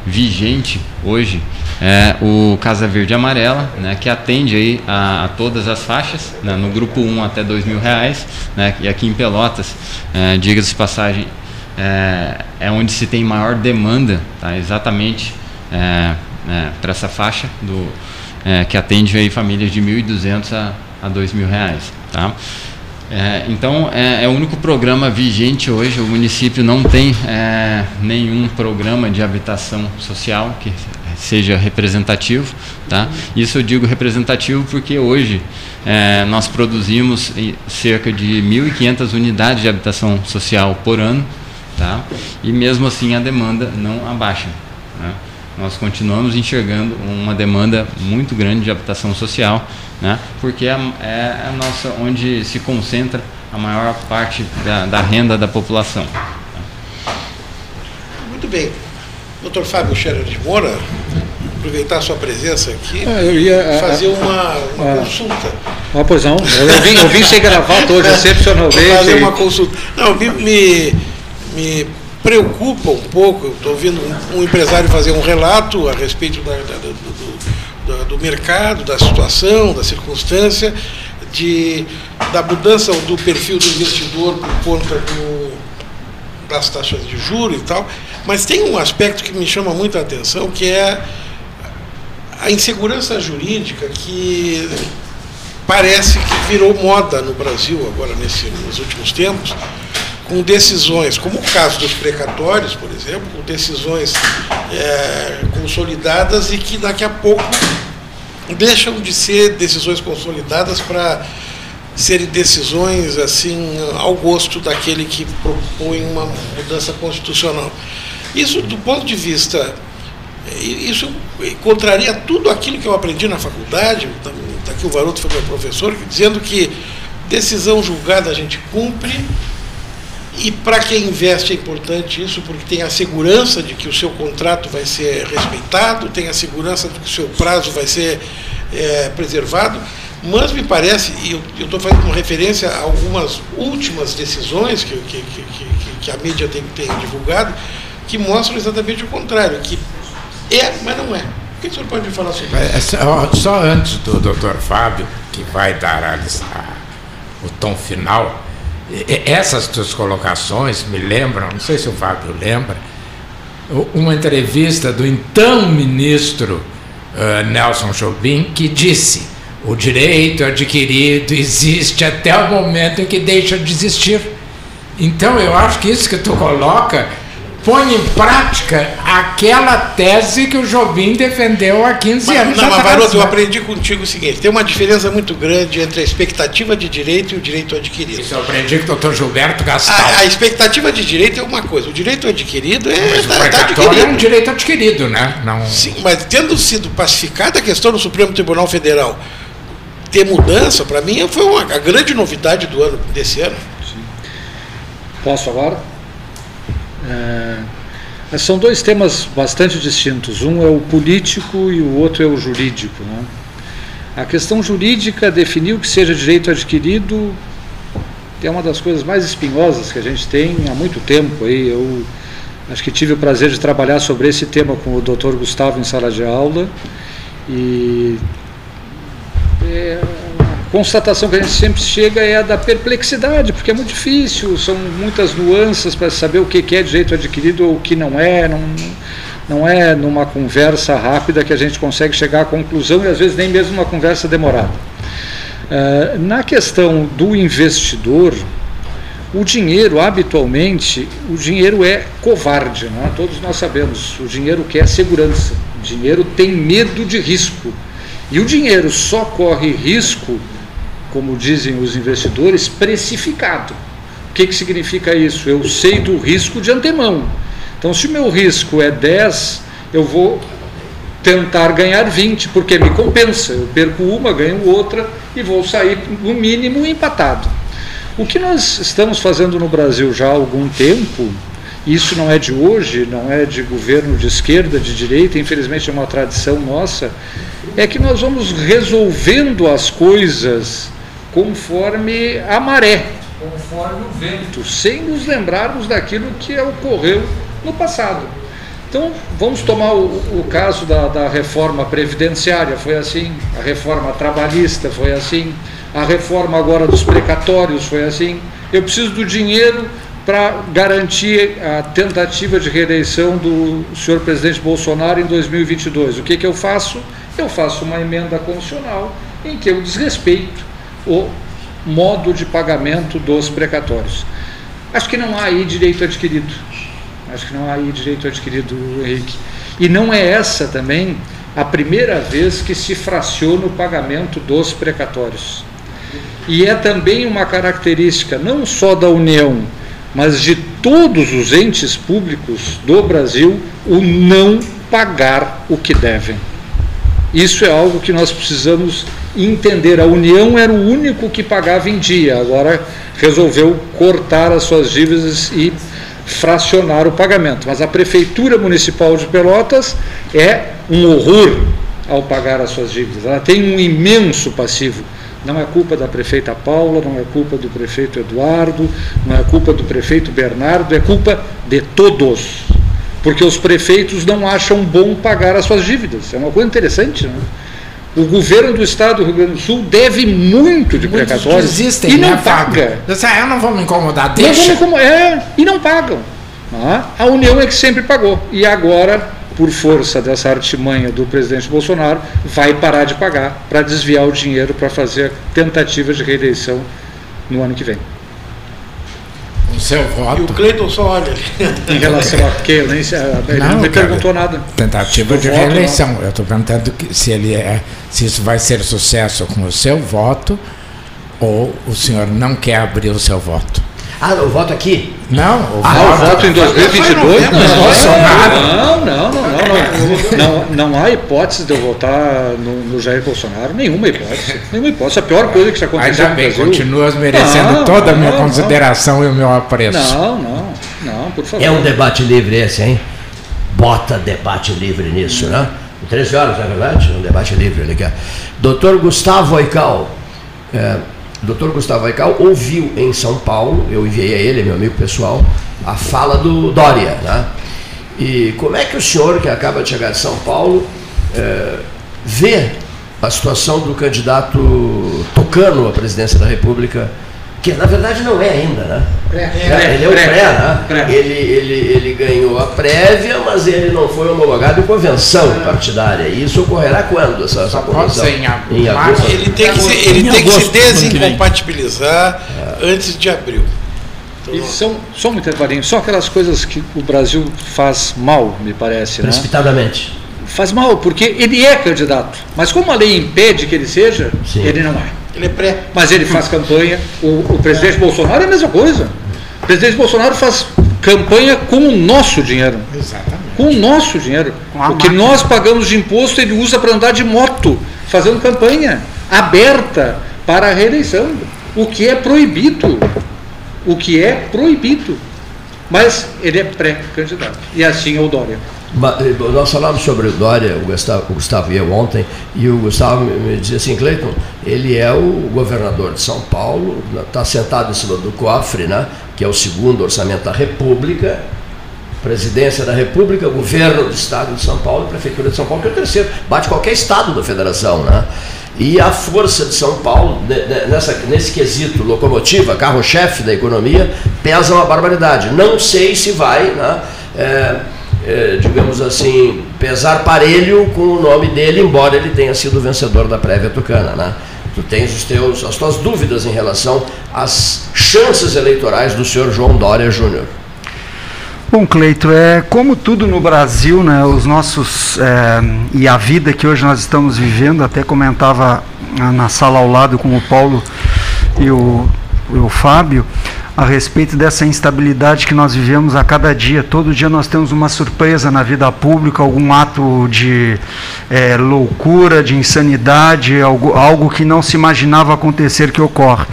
vigente hoje é o Casa Verde Amarela, né, que atende aí a, a todas as faixas, né, no grupo 1 até mil reais, né, e aqui em Pelotas, é, diga-se passagem, é, é, onde se tem maior demanda, tá, exatamente é, né, para essa faixa do, é, que atende aí famílias de 1.200 a, a 2.000 reais. Tá? É, então, é, é, o único programa vigente hoje. O município não tem é, nenhum programa de habitação social que seja representativo. Tá? Isso eu digo representativo porque hoje é, nós produzimos cerca de 1.500 unidades de habitação social por ano. Tá? E mesmo assim a demanda não abaixa. Né? Nós continuamos enxergando uma demanda muito grande de habitação social né? porque é, é a nossa onde se concentra a maior parte da, da renda da população. Muito bem. Doutor Fábio Scherer de Moura, aproveitar a sua presença aqui ah, eu ia fazer uma, uma ah, consulta. Ah, pois não, eu vim, eu vim sem gravata hoje, excepcionalmente. Fazer uma consulta. Não, me, me, me preocupa um pouco, estou ouvindo um, um, empresário fazer um relato a respeito da, da, do, do, do, mercado, da situação, da circunstância, de, da mudança do perfil do investidor por conta do, das taxas de juros e tal. Mas tem um aspecto que me chama muito a atenção, que é a insegurança jurídica que parece que virou moda no Brasil agora nesse, nos últimos tempos com decisões, como o caso dos precatórios, por exemplo, com decisões é, consolidadas e que daqui a pouco deixam de ser decisões consolidadas para serem decisões assim ao gosto daquele que propõe uma mudança constitucional. Isso, do ponto de vista, isso contraria tudo aquilo que eu aprendi na faculdade, está aqui o Varoto foi meu professor, dizendo que decisão julgada a gente cumpre, e para quem investe é importante isso, porque tem a segurança de que o seu contrato vai ser respeitado, tem a segurança de que o seu prazo vai ser é, preservado. Mas me parece, e eu estou fazendo referência a algumas últimas decisões que, que, que, que a mídia tem, tem, divulgado, que mostram exatamente o contrário, que é, mas não é. O que o senhor pode me falar sobre é, isso? É, só antes do doutor Fábio, que vai dar a, a, o tom final, essas duas colocações me lembram, não sei se o Fábio lembra, uma entrevista do então ministro uh, Nelson Jobim, que disse: o direito adquirido existe até o momento em que deixa de existir. Então eu acho que isso que tu coloca põe em prática aquela tese que o Jobim defendeu há 15 mas, anos não, atrás. Mas, Varoto, eu aprendi contigo o seguinte: tem uma diferença muito grande entre a expectativa de direito e o direito adquirido. Isso eu aprendi com o doutor Gilberto Gastal. A, a, expectativa de direito é uma coisa, o direito adquirido é. Mas tá, o tá é um direito adquirido, né? Não... Sim, mas tendo sido pacificada a questão no Supremo Tribunal Federal ter mudança, para mim, foi uma, a grande novidade do ano, desse ano. Sim. Posso agora? É, são dois temas bastante distintos. Um é o político e o outro é o jurídico. Né? A questão jurídica definiu que seja direito adquirido é uma das coisas mais espinhosas que a gente tem há muito tempo. Aí. Eu acho que tive o prazer de trabalhar sobre esse tema com o Dr. Gustavo em sala de aula e é, constatação que a gente sempre chega é a da perplexidade, porque é muito difícil, são muitas nuances para saber o que é direito adquirido ou o que não é. Não, não é numa conversa rápida que a gente consegue chegar à conclusão e às vezes nem mesmo uma conversa demorada. Uh, na questão do investidor, o dinheiro, habitualmente, o dinheiro é covarde, né? todos nós sabemos. O dinheiro quer segurança, o dinheiro tem medo de risco. E o dinheiro só corre risco como dizem os investidores, precificado. O que, que significa isso? Eu sei do risco de antemão. Então, se o meu risco é 10, eu vou tentar ganhar 20, porque me compensa. Eu perco uma, ganho outra e vou sair, no mínimo, empatado. O que nós estamos fazendo no Brasil já há algum tempo, isso não é de hoje, não é de governo de esquerda, de direita, infelizmente é uma tradição nossa, é que nós vamos resolvendo as coisas conforme a maré, conforme o vento, sem nos lembrarmos daquilo que ocorreu no passado. Então, vamos tomar o, o caso da, da, reforma previdenciária, foi assim, a reforma trabalhista foi assim, a reforma agora dos precatórios foi assim. Eu preciso do dinheiro para garantir a tentativa de reeleição do senhor presidente Bolsonaro em 2022. O que, que eu faço? Eu faço uma emenda constitucional em que eu desrespeito o modo de pagamento dos precatórios. Acho que não há aí direito adquirido. Acho que não há aí direito adquirido, Henrique. E não é essa também a primeira vez que se fraciona o pagamento dos precatórios. E é também uma característica não só da União, mas de todos os entes públicos do Brasil o não pagar o que devem. Isso é algo que nós precisamos entender. A União era o único que pagava em dia, agora resolveu cortar as suas dívidas e fracionar o pagamento. Mas a Prefeitura Municipal de Pelotas é um horror ao pagar as suas dívidas. Ela tem um imenso passivo. Não é culpa da prefeita Paula, não é culpa do prefeito Eduardo, não é culpa do prefeito Bernardo, é culpa de todos. Porque os prefeitos não acham bom pagar as suas dívidas. É uma coisa interessante, né? O governo do estado do Rio Grande do Sul deve muito de precatórios desistem, e não né, paga. Disse, ah, eu não vou me incomodar, Não deixa. vamos como- é, e não pagam. Ah, A União é que sempre pagou. E agora, por força dessa artimanha do presidente Bolsonaro, vai parar de pagar para desviar o dinheiro para fazer tentativa de reeleição no ano que vem. O seu E voto. o Cleiton só olha ali. Em relação a que ele, nem se- ele não, me cara, perguntou nada. Tentativa de voto, reeleição. Eu estou perguntando que se ele é, se isso vai ser sucesso com o seu voto ou o senhor não quer abrir o seu voto. Ah, o voto aqui? Não, o Ah, o voto em 2022? Não, Não, Bolsonaro. não, não, não, não, não, não, não há hipótese de eu votar no, no Jair Bolsonaro, nenhuma hipótese, nenhuma hipótese. A pior coisa que já aconteceu Ainda no bem, Brasil. continuas merecendo Não, toda a minha não, não. consideração e o meu apreço. Não, não, não, por favor. É um debate livre esse, hein? Bota debate livre nisso, né? 13 horas, não é verdade? Um debate livre quer. Doutor Gustavo Aical. É, Doutor Gustavo Aical ouviu em São Paulo, eu enviei a ele, meu amigo pessoal, a fala do Dória, né? E como é que o senhor, que acaba de chegar de São Paulo, é, vê a situação do candidato Tocano à presidência da República, que na verdade não é ainda, né? É, ele é o pré, né? Ele, ele, ele ganhou a prévia, mas ele não foi homologado em convenção partidária. E isso ocorrerá quando, essa, essa pode convenção? ser em agosto. Em agosto. Ele tem que se, ele Em tem que se desincompatibilizar antes de abril. E são, só um intervalinho, só aquelas coisas que o Brasil faz mal, me parece, né? Precipitadamente. Faz mal, porque ele é candidato, mas como a lei impede que ele seja, Sim. ele não é. Ele é pré. Mas ele faz campanha, o, o presidente Bolsonaro é a mesma coisa. O presidente Bolsonaro faz campanha com o nosso dinheiro. Exatamente. Com o nosso dinheiro. O que nós pagamos de imposto, ele usa para andar de moto, fazendo campanha aberta para a reeleição. O que é proibido. O que é proibido. Mas ele é pré-candidato. E assim é o Dória. Eh, Nós falamos sobre o Dória, o Gustavo, o Gustavo e eu ontem, e o Gustavo me, dizia assim, Cleiton, ele é o governador de São Paulo, está sentado em cima do cofre, né, que é o segundo orçamento da República, presidência da República, governo do Estado de São Paulo e Prefeitura de São Paulo, que é o terceiro, bate qualquer estado da federação, né? E a força de São Paulo, ne- ne- nessa, nesse quesito, locomotiva, carro-chefe da economia, pesa uma barbaridade. Não sei se vai, né, é, é, digamos assim, pesar parelho com o nome dele, embora ele tenha sido vencedor da prévia tucana. Né? Tu tens os teus, as tuas dúvidas em relação às chances eleitorais do senhor João Dória Júnior. Bom, Cleito, é como tudo no Brasil, né? Os nossos é, e a vida que hoje nós estamos vivendo, até comentava na sala ao lado com o Paulo e o, o Fábio a respeito dessa instabilidade que nós vivemos a cada dia. Todo dia nós temos uma surpresa na vida pública, algum ato de é, loucura, de insanidade, algo, algo que não se imaginava acontecer que ocorre.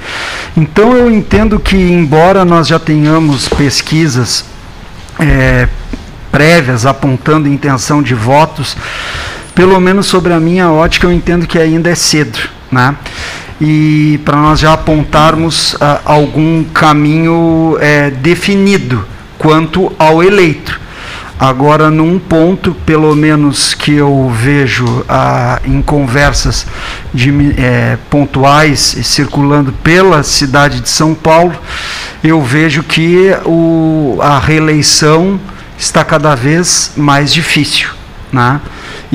Então eu entendo que, embora nós já tenhamos pesquisas é, prévias apontando intenção de votos, pelo menos sobre a minha ótica, eu entendo que ainda é cedo, né? E para nós já apontarmos ah, algum caminho é, definido quanto ao eleito. Agora, num ponto, pelo menos que eu vejo ah, em conversas de, eh, pontuais circulando pela cidade de São Paulo, eu vejo que o, a reeleição está cada vez mais difícil. Né?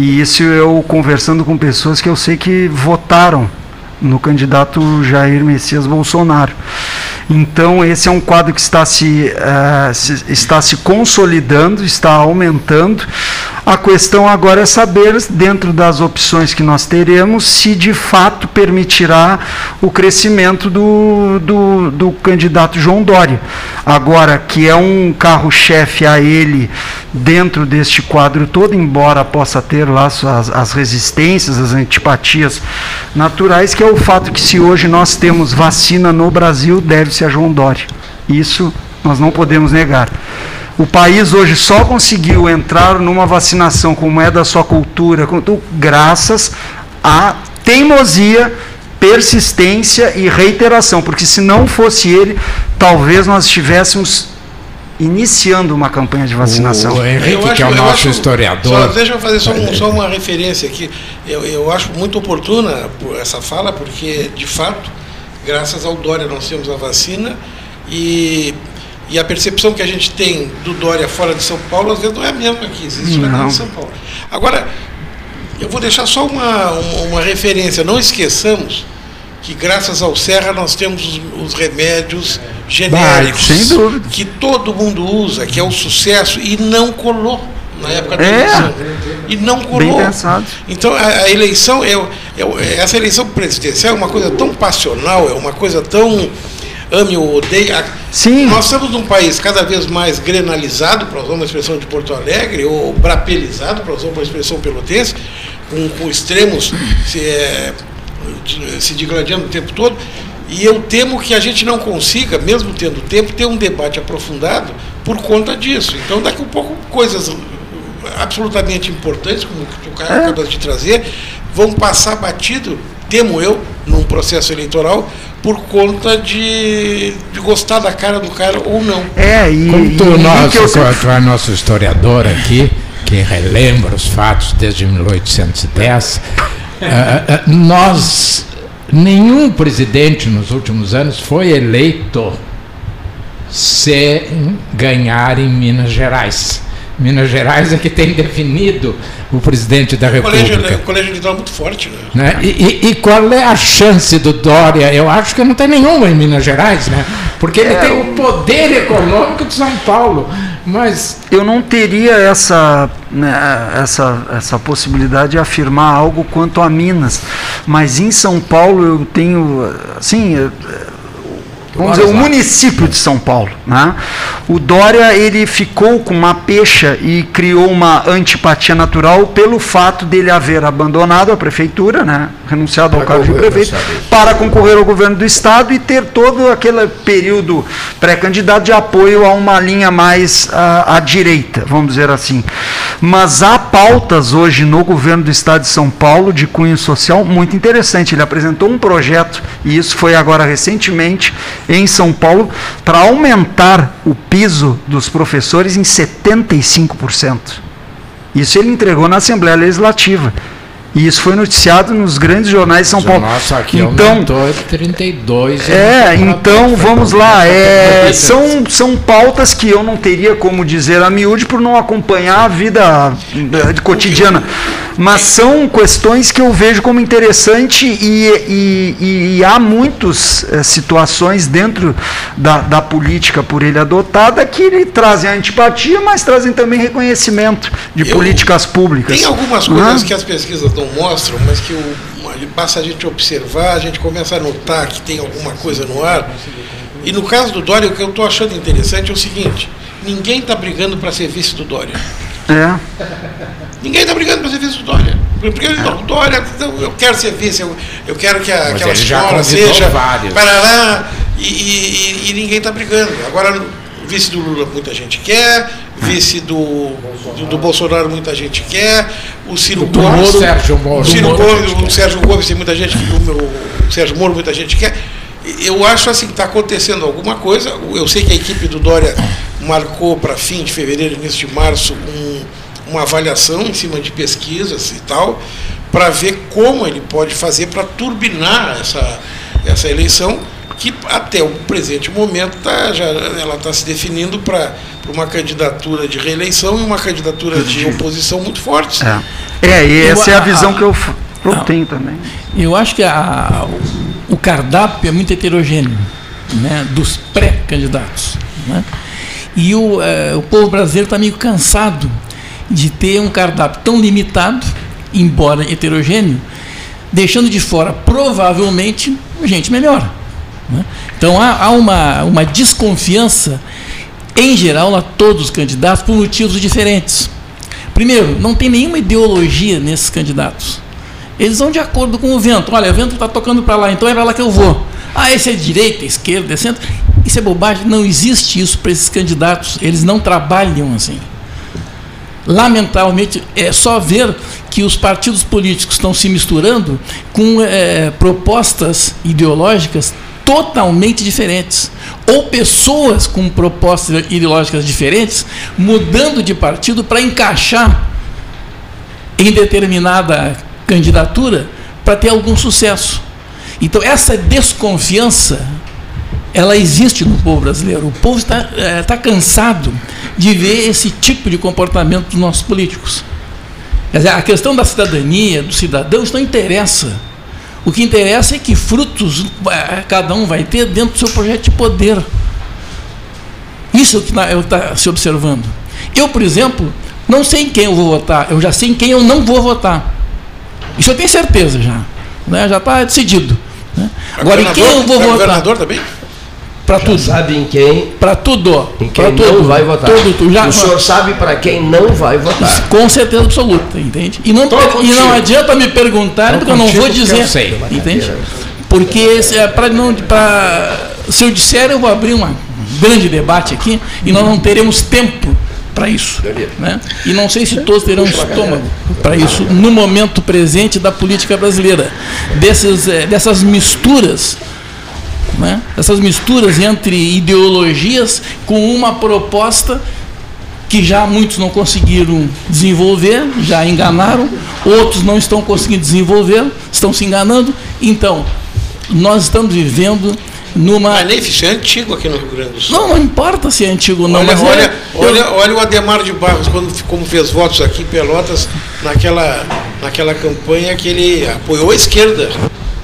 E isso eu conversando com pessoas que eu sei que votaram no candidato Jair Messias Bolsonaro. Então, esse é um quadro que está se, uh, se, está se consolidando, está aumentando. A questão agora é saber, dentro das opções que nós teremos, se de fato permitirá o crescimento do, do, do candidato João Dória. Agora, que é um carro-chefe a ele dentro deste quadro todo, embora possa ter lá as, as resistências, as antipatias naturais, que é o fato que se hoje nós temos vacina no Brasil, deve-se a João Dória. Isso nós não podemos negar. O país hoje só conseguiu entrar numa vacinação como é da sua cultura, graças à teimosia, persistência e reiteração, porque se não fosse ele, talvez nós estivéssemos iniciando uma campanha de vacinação. O Henrique, acho, que é o nosso acho, historiador. Só, deixa eu fazer só, um, só, uma referência aqui. Eu, eu acho muito oportuna essa fala, porque, de fato, graças ao Dória nós temos a vacina e, e a percepção que a gente tem do Dória fora de São Paulo, às vezes não é a mesma aqui, existe não. em São Paulo. Agora, eu vou deixar só uma, uma, uma referência. Não esqueçamos que graças ao Serra nós temos os, os remédios genéricos que todo mundo usa, que é o sucesso, e não colou na época da é. eleição. E não colou. Então a, a eleição, é, é, essa eleição presidencial é uma coisa tão passional, é uma coisa tão ame ou odeie. Sim. Nós estamos num país cada vez mais grenalizado, para usar uma expressão de Porto Alegre, ou brapelizado, para usar uma expressão pelotense, com, com extremos se, é, se digladiando o tempo todo. E eu temo que a gente não consiga, mesmo tendo tempo, ter um debate aprofundado por conta disso. Então, daqui a um pouco, coisas absolutamente importantes, como o cara é. acaba de trazer, vão passar batido, temo eu, num processo eleitoral, por conta de, de gostar da cara do cara ou não. É, e, Como tu, e, nosso, eu... tu é nosso historiador aqui, que relembra os fatos desde 1810, uh, uh, nós Nenhum presidente nos últimos anos foi eleito sem ganhar em Minas Gerais. Minas Gerais é que tem definido o presidente da República. O colégio, o colégio eleitoral é muito forte, né? né? E, e, e, qual é a chance do Dória? Eu acho que não tem nenhuma em Minas Gerais, né? Porque ele é, tem o poder econômico de São Paulo. Mas eu não teria essa, né, essa, essa possibilidade de afirmar algo quanto a Minas. Mas em São Paulo eu tenho, assim, vamos dizer, o município de São Paulo. Né? O Dória ele ficou com uma pecha e criou uma antipatia natural pelo fato dele haver abandonado a prefeitura, né? renunciado ao cargo de prefeito, para concorrer ao governo do estado e ter todo aquele período pré-candidato de apoio a uma linha mais à, à direita, vamos dizer assim. Mas há pautas hoje no governo do estado de São Paulo de cunho social muito interessante. Ele apresentou um projeto, e isso foi agora recentemente, em São Paulo para aumentar o piso dos professores em 75%. Isso ele entregou na Assembleia Legislativa. E isso foi noticiado nos grandes jornais de São Paulo. Nossa, aqui então, aumentou 32. É, então vamos lá. É, são, são pautas que eu não teria como dizer a miúde por não acompanhar a vida eh, cotidiana. Mas são questões que eu vejo como interessante e, e, e há muitas é, situações dentro da, da política por ele adotada que lhe trazem antipatia, mas trazem também reconhecimento de eu, políticas públicas. Tem algumas coisas que as pesquisas não mostram, mas que o, basta a gente observar, a gente começa a notar que tem alguma coisa no ar. E no caso do Dória, o que eu estou achando interessante é o seguinte: ninguém está brigando para ser vice do Dória. É. Ninguém está brigando para ser vice do Dória. Porque não, Dória, eu quero ser vice, eu, eu quero que a, aquela escola seja vários. para lá, e, e, e ninguém está brigando. Agora, vice do Lula muita gente quer, vice do, do, do Bolsonaro muita gente quer, o Ciro do Gomes, Moro, Sérgio Moro, o Ciro Gomes, o Sérgio Gomes tem muita gente, o, meu, o Sérgio Moro muita gente quer. Eu acho assim que está acontecendo alguma coisa. Eu sei que a equipe do Dória marcou para fim de fevereiro, início de março, um, uma avaliação em cima de pesquisas e tal, para ver como ele pode fazer para turbinar essa, essa eleição que até o presente momento tá, já, ela está se definindo para uma candidatura de reeleição e uma candidatura de oposição muito forte. É, é e essa eu, é a visão a, que eu, eu tenho também. Eu acho que a, o cardápio é muito heterogêneo né, dos pré-candidatos. Né? E o, é, o povo brasileiro está meio cansado de ter um cardápio tão limitado, embora heterogêneo, deixando de fora provavelmente gente melhor. Né? Então há, há, uma, uma desconfiança, em geral, a todos os candidatos por motivos diferentes. Primeiro, não tem nenhuma ideologia nesses candidatos. Eles vão de acordo com o vento. Olha, o vento está tocando para lá, então é para lá que eu vou. Ah, esse é direita, esquerda, é centro. Isso é bobagem. Não existe isso para esses candidatos. Eles não trabalham assim. Lamentavelmente, é só ver que os partidos políticos estão se misturando com é, propostas ideológicas totalmente diferentes. Ou pessoas com propostas ideológicas diferentes mudando de partido para encaixar em determinada candidatura para ter algum sucesso. Então, essa desconfiança ela existe no povo brasileiro. O povo está, está cansado de ver esse tipo de comportamento dos nossos políticos. Quer dizer, a questão da cidadania, do cidadão, isso não interessa. O que interessa é que frutos é, cada um vai ter dentro do seu projeto de poder. Isso é o que está se observando. Eu, por exemplo, não sei em quem eu vou votar, eu já sei em quem eu não vou votar. Isso eu tenho certeza já. Né? Já está decidido. Né? Agora, em quem eu vou votar? governador também? Para tudo. sabe em quem? Para tudo. Em quem pra não vai votar. Tudo, tu já, o senhor sabe para quem não vai votar. Com certeza absoluta, entende? E não, e não adianta me perguntar, porque eu não vou dizer. Eu sei. Entende? Porque se, é pra não, pra, se eu disser, eu vou abrir um grande debate aqui e nós não teremos tempo para isso. Né? E não sei se todos terão estômago para isso no momento presente da política brasileira. Desses, é, dessas misturas né? essas misturas entre ideologias com uma proposta que já muitos não conseguiram desenvolver, já enganaram, outros não estão conseguindo desenvolver, estão se enganando. Então, nós estamos vivendo numa. Mas nem isso é antigo aqui no Rio Grande do Sul. Não, não importa se é antigo ou não. Olha, mas olha, é, olha, eu... olha o Ademar de Barros, quando, como fez votos aqui em Pelotas, naquela, naquela campanha que ele apoiou a esquerda.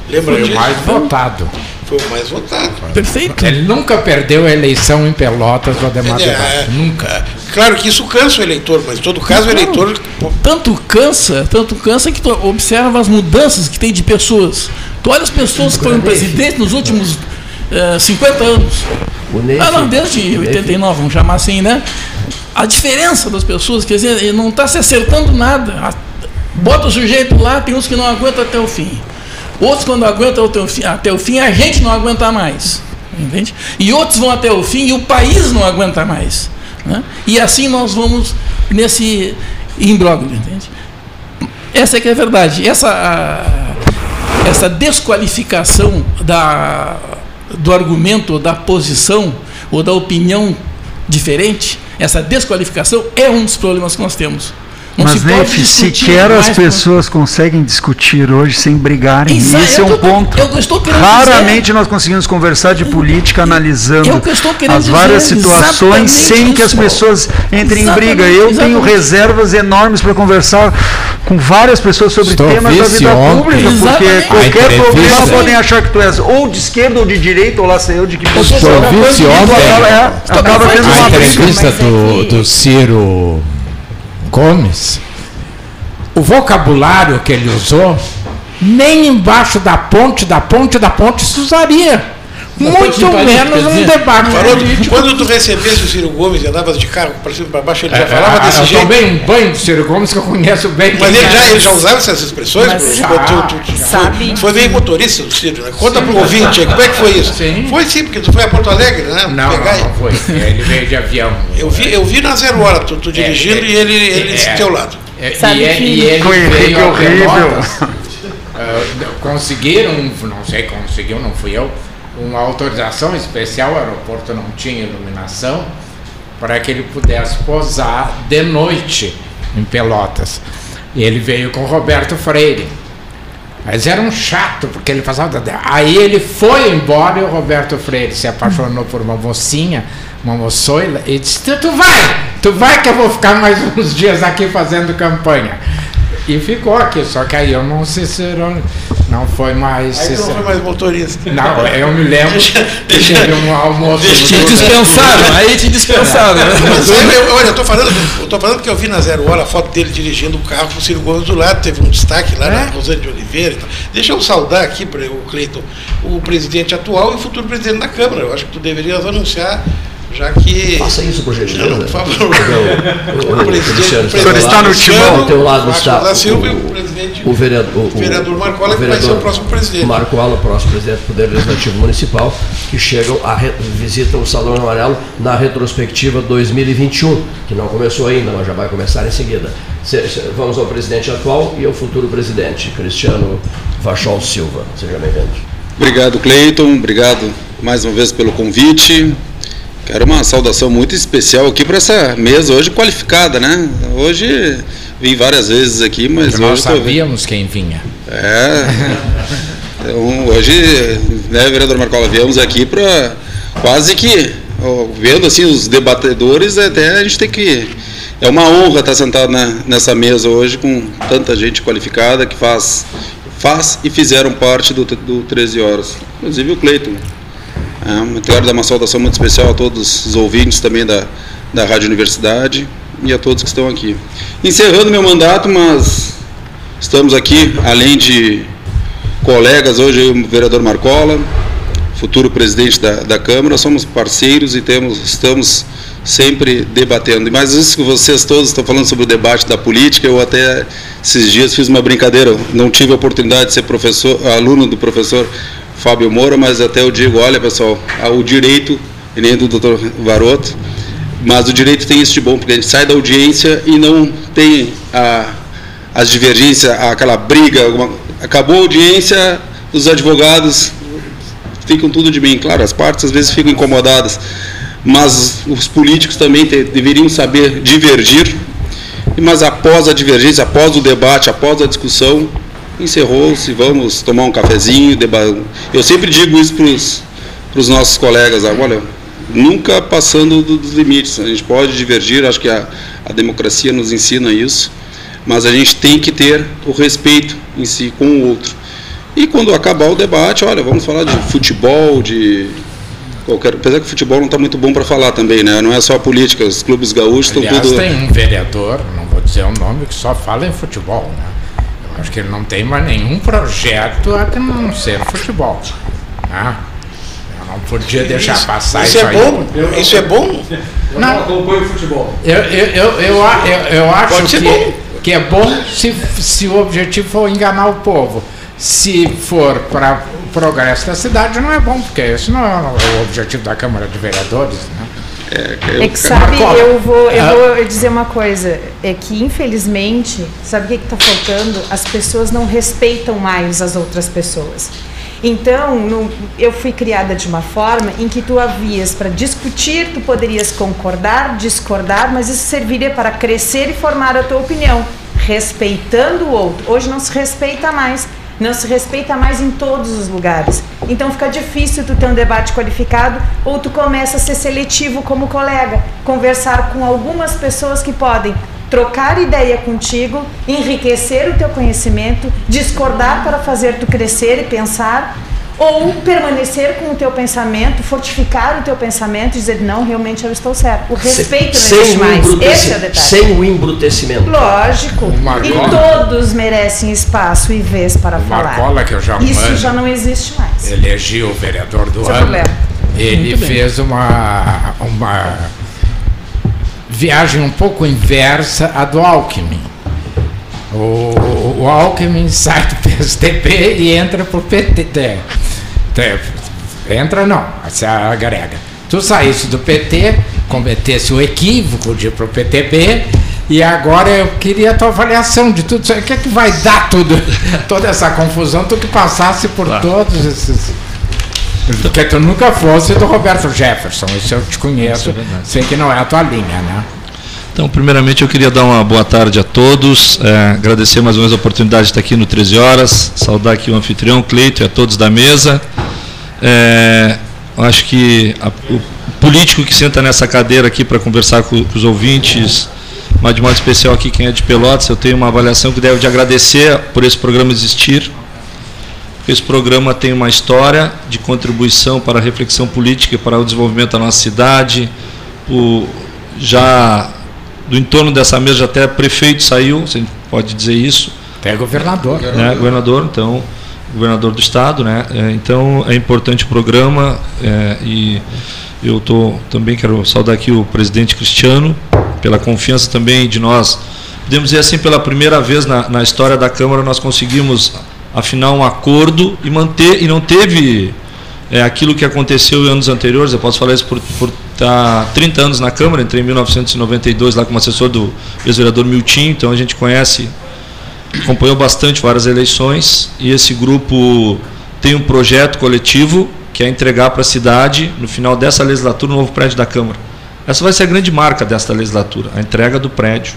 Lembra Foi disso? o mais votado. Foi o mais votado. Perfeito. Ele nunca perdeu a eleição em Pelotas do Ademar é, é, Nunca. Claro que isso cansa o eleitor, mas em todo caso o eleitor. Tanto cansa, tanto cansa que tu observa as mudanças que tem de pessoas. Tu olha as pessoas que foram presidentes nos últimos uh, eh, 50 anos. Ah, não, desde 89, vamos chamar assim, né? A diferença das pessoas, quer dizer, não está se acertando nada. Bota o sujeito lá, tem uns que não aguentam até o fim. Outros, quando aguentam até o fim, a gente não aguenta mais. Entende? E outros vão até o fim e o país não aguenta mais. Né? E assim nós vamos nesse imbróglio. Entende? Essa é que é a verdade. Essa, essa desqualificação da, do argumento, da posição, ou da opinião diferente, essa desqualificação é um dos problemas que nós temos. Mas, se Nef, sequer as pessoas com... conseguem discutir hoje sem brigarem. Exato, Esse é um ponto. Raramente dizer. nós conseguimos conversar de política analisando as várias situações sem que as pessoas entrem exatamente, em briga. Eu exatamente. tenho reservas enormes para conversar com várias pessoas sobre Estou temas da vida pública, porque qualquer problema podem achar que tu és ou de esquerda ou de direita, ou lá sei eu de que pessoa. Estou vice ontem. É, acaba tendo uma entrevista do, do Ciro Gomes, o vocabulário que ele usou, nem embaixo da ponte, da ponte, da ponte se usaria. Muito menos um debate político. Quando tu recebesse o Ciro Gomes e andava de carro para cima e para baixo, ele já é, falava é, desse eu jeito. Eu tomei um banho do Ciro Gomes que eu conheço bem. Mas ele já, ele já usava essas expressões? Mas, já, tu, tu, tu, sabe. Foi, foi meio motorista do Ciro, né? Conta para o ouvinte aí, como é que foi isso? Sim. Foi sim, porque tu foi a Porto Alegre, né? Não, Pegar não, não foi. Ele veio de avião. Eu vi, eu vi na zero hora, tu, tu dirigindo é, e ele, ele é, do teu lado. É, sabe e, que... e ele veio horrível. Uh, conseguiram, não sei, conseguiu, não fui eu, uma autorização especial, o aeroporto não tinha iluminação, para que ele pudesse posar de noite em Pelotas. E ele veio com Roberto Freire. Mas era um chato, porque ele passava. Aí ele foi embora e o Roberto Freire se apaixonou por uma mocinha, uma moçoila, e disse: Tu vai, tu vai que eu vou ficar mais uns dias aqui fazendo campanha. E ficou aqui, só que aí eu não Cicero, não foi mais. Aí não foi mais motorista. Não, eu me lembro que teve um almoço. Te dispensaram, aí te dispensaram. Né? Olha, eu estou falando, eu tô falando que eu vi na Zero Hora a foto dele dirigindo o carro com o Ciro Gomes do lado, teve um destaque lá é? na Rosane de Oliveira e tal. Deixa eu saudar aqui, o Cleiton, o presidente atual e o futuro presidente da Câmara. Eu acho que tu deverias anunciar já que. Faça isso, por gentileza. Por favor. O, o, presidente, o senhor está no timão. Ao teu lado está da Silva o, o, presidente, o vereador, o, o vereador Marcola, que vai ser o próximo presidente. Marcola, o próximo presidente do Poder Legislativo Municipal, que chegam a re, visitam o Salão Amarelo na retrospectiva 2021, que não começou ainda, mas já vai começar em seguida. Vamos ao presidente atual e ao futuro presidente, Cristiano Vachol Silva. Seja bem-vindo. Obrigado, Cleiton. Obrigado mais uma vez pelo convite. Quero uma saudação muito especial aqui para essa mesa hoje qualificada, né? Hoje vim várias vezes aqui, mas Porque nós sabíamos quem vinha. É. Então, hoje, né, vereador Marcola, viemos aqui para quase que vendo assim os debatedores, até a gente tem que é uma honra estar sentado na, nessa mesa hoje com tanta gente qualificada que faz faz e fizeram parte do, do 13 horas. Inclusive o Cleiton. É, quero dar uma saudação muito especial a todos os ouvintes também da, da Rádio Universidade e a todos que estão aqui. Encerrando meu mandato, mas estamos aqui, além de colegas, hoje o vereador Marcola, futuro presidente da, da Câmara, somos parceiros e temos, estamos sempre debatendo. Mas isso que vocês todos estão falando sobre o debate da política, eu até esses dias fiz uma brincadeira, não tive a oportunidade de ser professor, aluno do professor Fábio Moura, mas até eu digo, olha pessoal, o direito, nem do doutor Varoto, mas o direito tem isso de bom, porque a gente sai da audiência e não tem a, as divergências, aquela briga, uma, acabou a audiência, os advogados ficam tudo de bem. Claro, as partes às vezes ficam incomodadas, mas os políticos também te, deveriam saber divergir, mas após a divergência, após o debate, após a discussão, encerrou-se, vamos tomar um cafezinho. Eu sempre digo isso para os nossos colegas, olha, nunca passando dos limites. A gente pode divergir, acho que a, a democracia nos ensina isso, mas a gente tem que ter o respeito em si com o outro. E quando acabar o debate, olha, vamos falar de futebol, de qualquer. Apesar que o futebol não está muito bom para falar também, né? Não é só a política, os clubes gaúchos estão tudo. tem um vereador, não vou dizer o nome, que só fala em futebol, né? Acho que ele não tem mais nenhum projeto a não ser futebol. Né? Eu não podia deixar isso, passar isso, isso é aí. Bom? Eu, isso é bom? Eu não acompanho futebol. Eu, eu, eu, eu, eu, eu acho que, que é bom se, se o objetivo for enganar o povo. Se for para o progresso da cidade, não é bom, porque esse não é o objetivo da Câmara de Vereadores. Né? É, é que sabe, eu vou, eu ah. vou dizer uma coisa, é que infelizmente, sabe o que está faltando? As pessoas não respeitam mais as outras pessoas. Então, no, eu fui criada de uma forma em que tu havias para discutir, tu poderias concordar, discordar, mas isso serviria para crescer e formar a tua opinião, respeitando o outro. Hoje não se respeita mais não se respeita mais em todos os lugares. Então fica difícil tu ter um debate qualificado ou tu começa a ser seletivo como colega, conversar com algumas pessoas que podem trocar ideia contigo, enriquecer o teu conhecimento, discordar para fazer tu crescer e pensar ou permanecer com o teu pensamento, fortificar o teu pensamento e dizer, não, realmente eu estou certo. O respeito sem, não existe mais. Esse é o detalhe. Sem o embrutecimento. Lógico. E todos merecem espaço e vez para o falar. Marcola, que eu já Isso mando, já não existe mais. Elegiu o vereador do Seu ano. Problema. Ele fez uma, uma viagem um pouco inversa à do Alckmin o, o Alckmin sai do PSDB e entra para o PT. Entra não, se agrega. Tu saísse do PT, cometesse o equívoco de ir para o PTB, e agora eu queria a tua avaliação de tudo isso. O que é que vai dar tudo, toda essa confusão, tu que passasse por claro. todos esses. Porque tu nunca fosse do Roberto Jefferson, isso eu te conheço, é sei que não é a tua linha, né? Então, primeiramente, eu queria dar uma boa tarde a todos, é, agradecer mais uma vez a oportunidade de estar aqui no 13 Horas, saudar aqui o anfitrião, Cleito, e a todos da mesa. É, acho que a, o político que senta nessa cadeira aqui para conversar com, com, os ouvintes, mas de modo especial aqui quem é de Pelotas, eu tenho uma avaliação que deve de agradecer por esse programa existir. Esse programa tem uma história de contribuição para a reflexão política para o desenvolvimento da nossa cidade. O, já do entorno dessa mesa até prefeito saiu, você pode dizer isso. Até governador. Né? Governador, então, governador do estado, né? É, então é importante o programa é, e eu tô, também quero saudar aqui o presidente Cristiano pela confiança também de nós. Podemos dizer assim, pela primeira vez na, na história da Câmara nós conseguimos afinar um acordo e manter, e não teve é, aquilo que aconteceu em anos anteriores, eu posso falar isso por, por estar 30 anos na Câmara, entrei em 1992 lá como assessor do ex-vereador Milton, então a gente conhece, acompanhou bastante várias eleições, e esse grupo tem um projeto coletivo que é entregar para a cidade, no final dessa legislatura, um novo prédio da Câmara. Essa vai ser a grande marca desta legislatura, a entrega do prédio,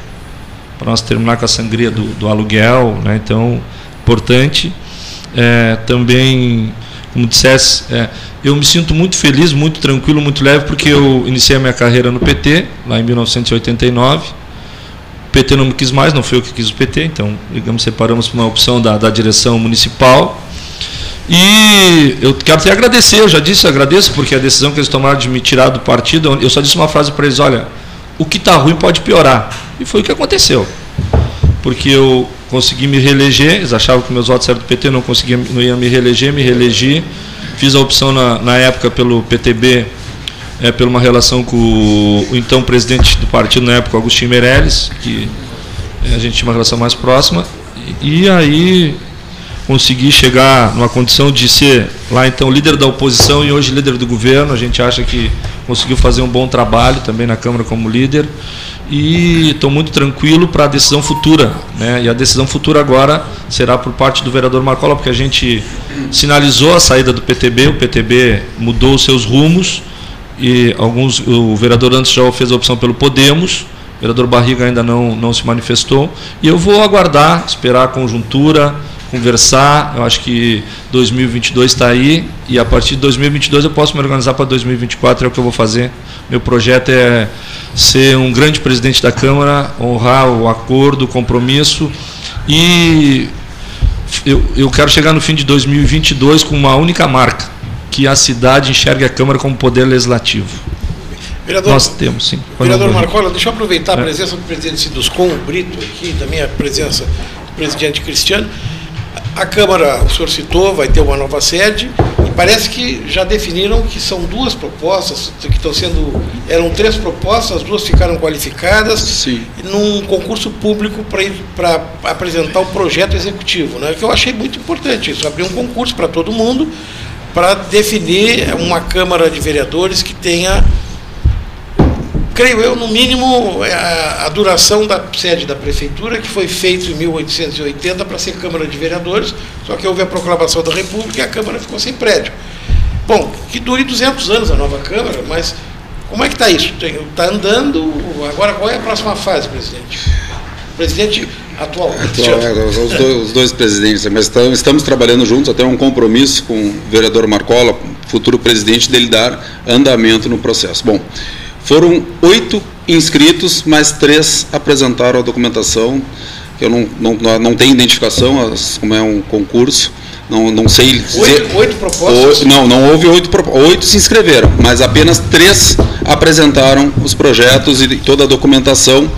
para nós terminar com a sangria do, do aluguel, né? então, importante. É, também como dissesse, é, eu me sinto muito feliz, muito tranquilo, muito leve, porque eu iniciei a minha carreira no PT, lá em 1989. O PT não me quis mais, não foi eu que quis o PT, então, digamos, separamos por uma opção da, da direção municipal. E eu quero até agradecer, eu já disse, agradeço, porque a decisão que eles tomaram de me tirar do partido, eu só disse uma frase para eles: olha, o que está ruim pode piorar. E foi o que aconteceu. Porque eu consegui me reeleger, eles achavam que meus votos eram do PT, não conseguia, não ia me reeleger, me reelegi, fiz a opção na, na época pelo PTB, é, por uma relação com o, o, então presidente do partido na época, Agostinho Meirelles, que é, a gente tinha uma relação mais próxima, e, e aí consegui chegar numa condição de ser lá então líder da oposição e hoje líder do governo. A gente acha que conseguiu fazer um bom trabalho também na Câmara como líder e estou muito tranquilo para a decisão futura. Né? E a decisão futura agora será por parte do vereador Marcola, porque a gente sinalizou a saída do PTB, o PTB mudou os seus rumos e alguns o vereador antes já fez a opção pelo Podemos, o vereador Barriga ainda não, não se manifestou, e eu vou aguardar, esperar a conjuntura, conversar. Eu acho que 2022 está aí e a partir de 2022 eu posso me organizar para 2024, é o que eu vou fazer. Meu projeto é ser um grande presidente da Câmara, honrar o acordo, o compromisso e eu, eu quero chegar no fim de 2022 com uma única marca, que a cidade enxergue a Câmara como poder legislativo. Vereador, Nós temos, sim. Vereador Marcola, deixa eu aproveitar a é. presença do presidente Siduscom, Brito, aqui, também a presença do presidente Cristiano. A Câmara, o senhor citou, vai ter uma nova sede e parece que já definiram que são duas propostas que estão sendo. Eram três propostas, duas ficaram qualificadas Sim. num concurso público para apresentar o projeto executivo, né? Que eu achei muito importante isso, abrir um concurso para todo mundo para definir uma Câmara de Vereadores que tenha creio eu, no mínimo, é a, duração da sede da prefeitura, que foi feito em 1880 para ser Câmara de Vereadores, só que houve a proclamação da República e a Câmara ficou sem prédio. Bom, que dure 200 anos a nova Câmara, mas como é que está isso? Está andando, agora qual é a próxima fase, presidente? Presidente atual. atual é, os, dois, os, dois, presidentes, mas estamos, estamos, trabalhando juntos, até um compromisso com o vereador Marcola, futuro presidente, dele dar andamento no processo. Bom, foram oito inscritos, mas três apresentaram a documentação, que eu não, não, não tenho identificação, como é um concurso. Não, não sei dizer. Oito, oito propostas? O, não, não houve oito Oito se inscreveram, mas apenas três apresentaram os projetos e toda a documentação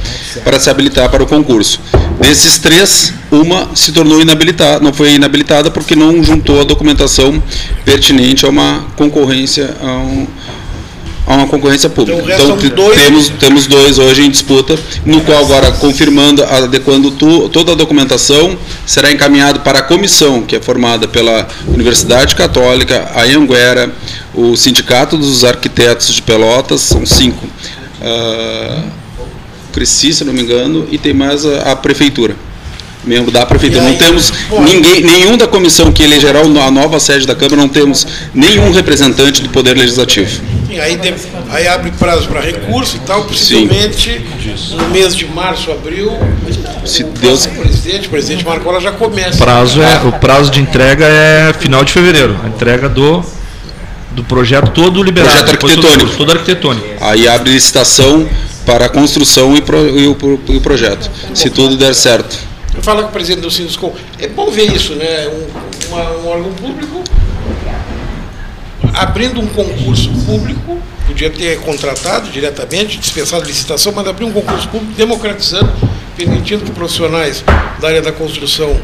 para se habilitar para o concurso. Desses três, uma se tornou inabilitada, não foi inabilitada porque não juntou a documentação pertinente a uma concorrência, a um, a uma concorrência pública. Então, então dois... temos, temos dois hoje em disputa, no qual agora confirmando, adequando tu, toda a documentação, será encaminhado para a comissão, que é formada pela Universidade Católica, a Anguera, o Sindicato dos Arquitetos de Pelotas, são cinco. Uh, Cresci, se não me engano, e tem mais a, a prefeitura membro da prefeitura. Não temos ninguém, nenhum da comissão que elegerá a nova sede da Câmara, não temos nenhum representante do Poder Legislativo. Sim, aí, de, aí abre prazo para recurso e tal, possivelmente Sim. no mês de março, abril, se Deus o presidente, o presidente Marcola já começa. Prazo é, o prazo de entrega é final de fevereiro, a entrega do do projeto todo liberado. Projeto arquitetônico. Todo, todo arquitetônico. Aí abre licitação para a construção e, pro, e, o, e o projeto, se tudo der certo. Eu falo com o presidente do Sinduscom, é bom ver isso, né? Um, uma, um órgão público abrindo um concurso público, podia ter contratado diretamente, dispensado licitação, mas abrir um concurso público, democratizando, permitindo que profissionais da área da construção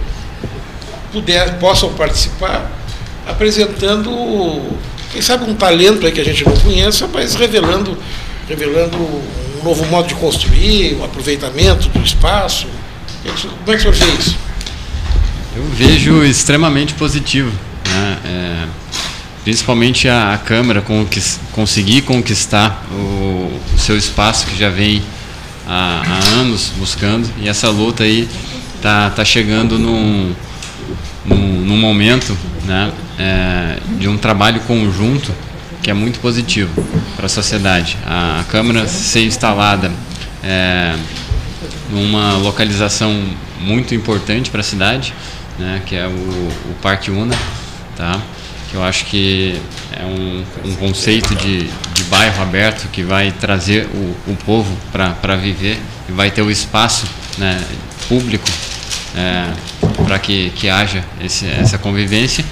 puder, possam participar, apresentando, quem sabe, um talento aí que a gente não conheça, mas revelando, revelando um novo modo de construir, um aproveitamento do espaço. Como é que o senhor vê isso? Eu vejo extremamente positivo. Né? É principalmente a, a Câmara conseguir conquistar o, o, seu espaço que já vem há, há, anos buscando e essa luta aí tá, tá chegando num, num, num momento né, é, de um trabalho conjunto que é muito positivo para a sociedade. A, a Câmara ser instalada é, numa localização muito importante para a cidade, né, que é o, o Parque Una, tá? Eu acho que é um, um conceito de, de bairro aberto que vai trazer o, o povo para viver e vai ter o espaço né, público é, para que, que haja esse, essa convivência.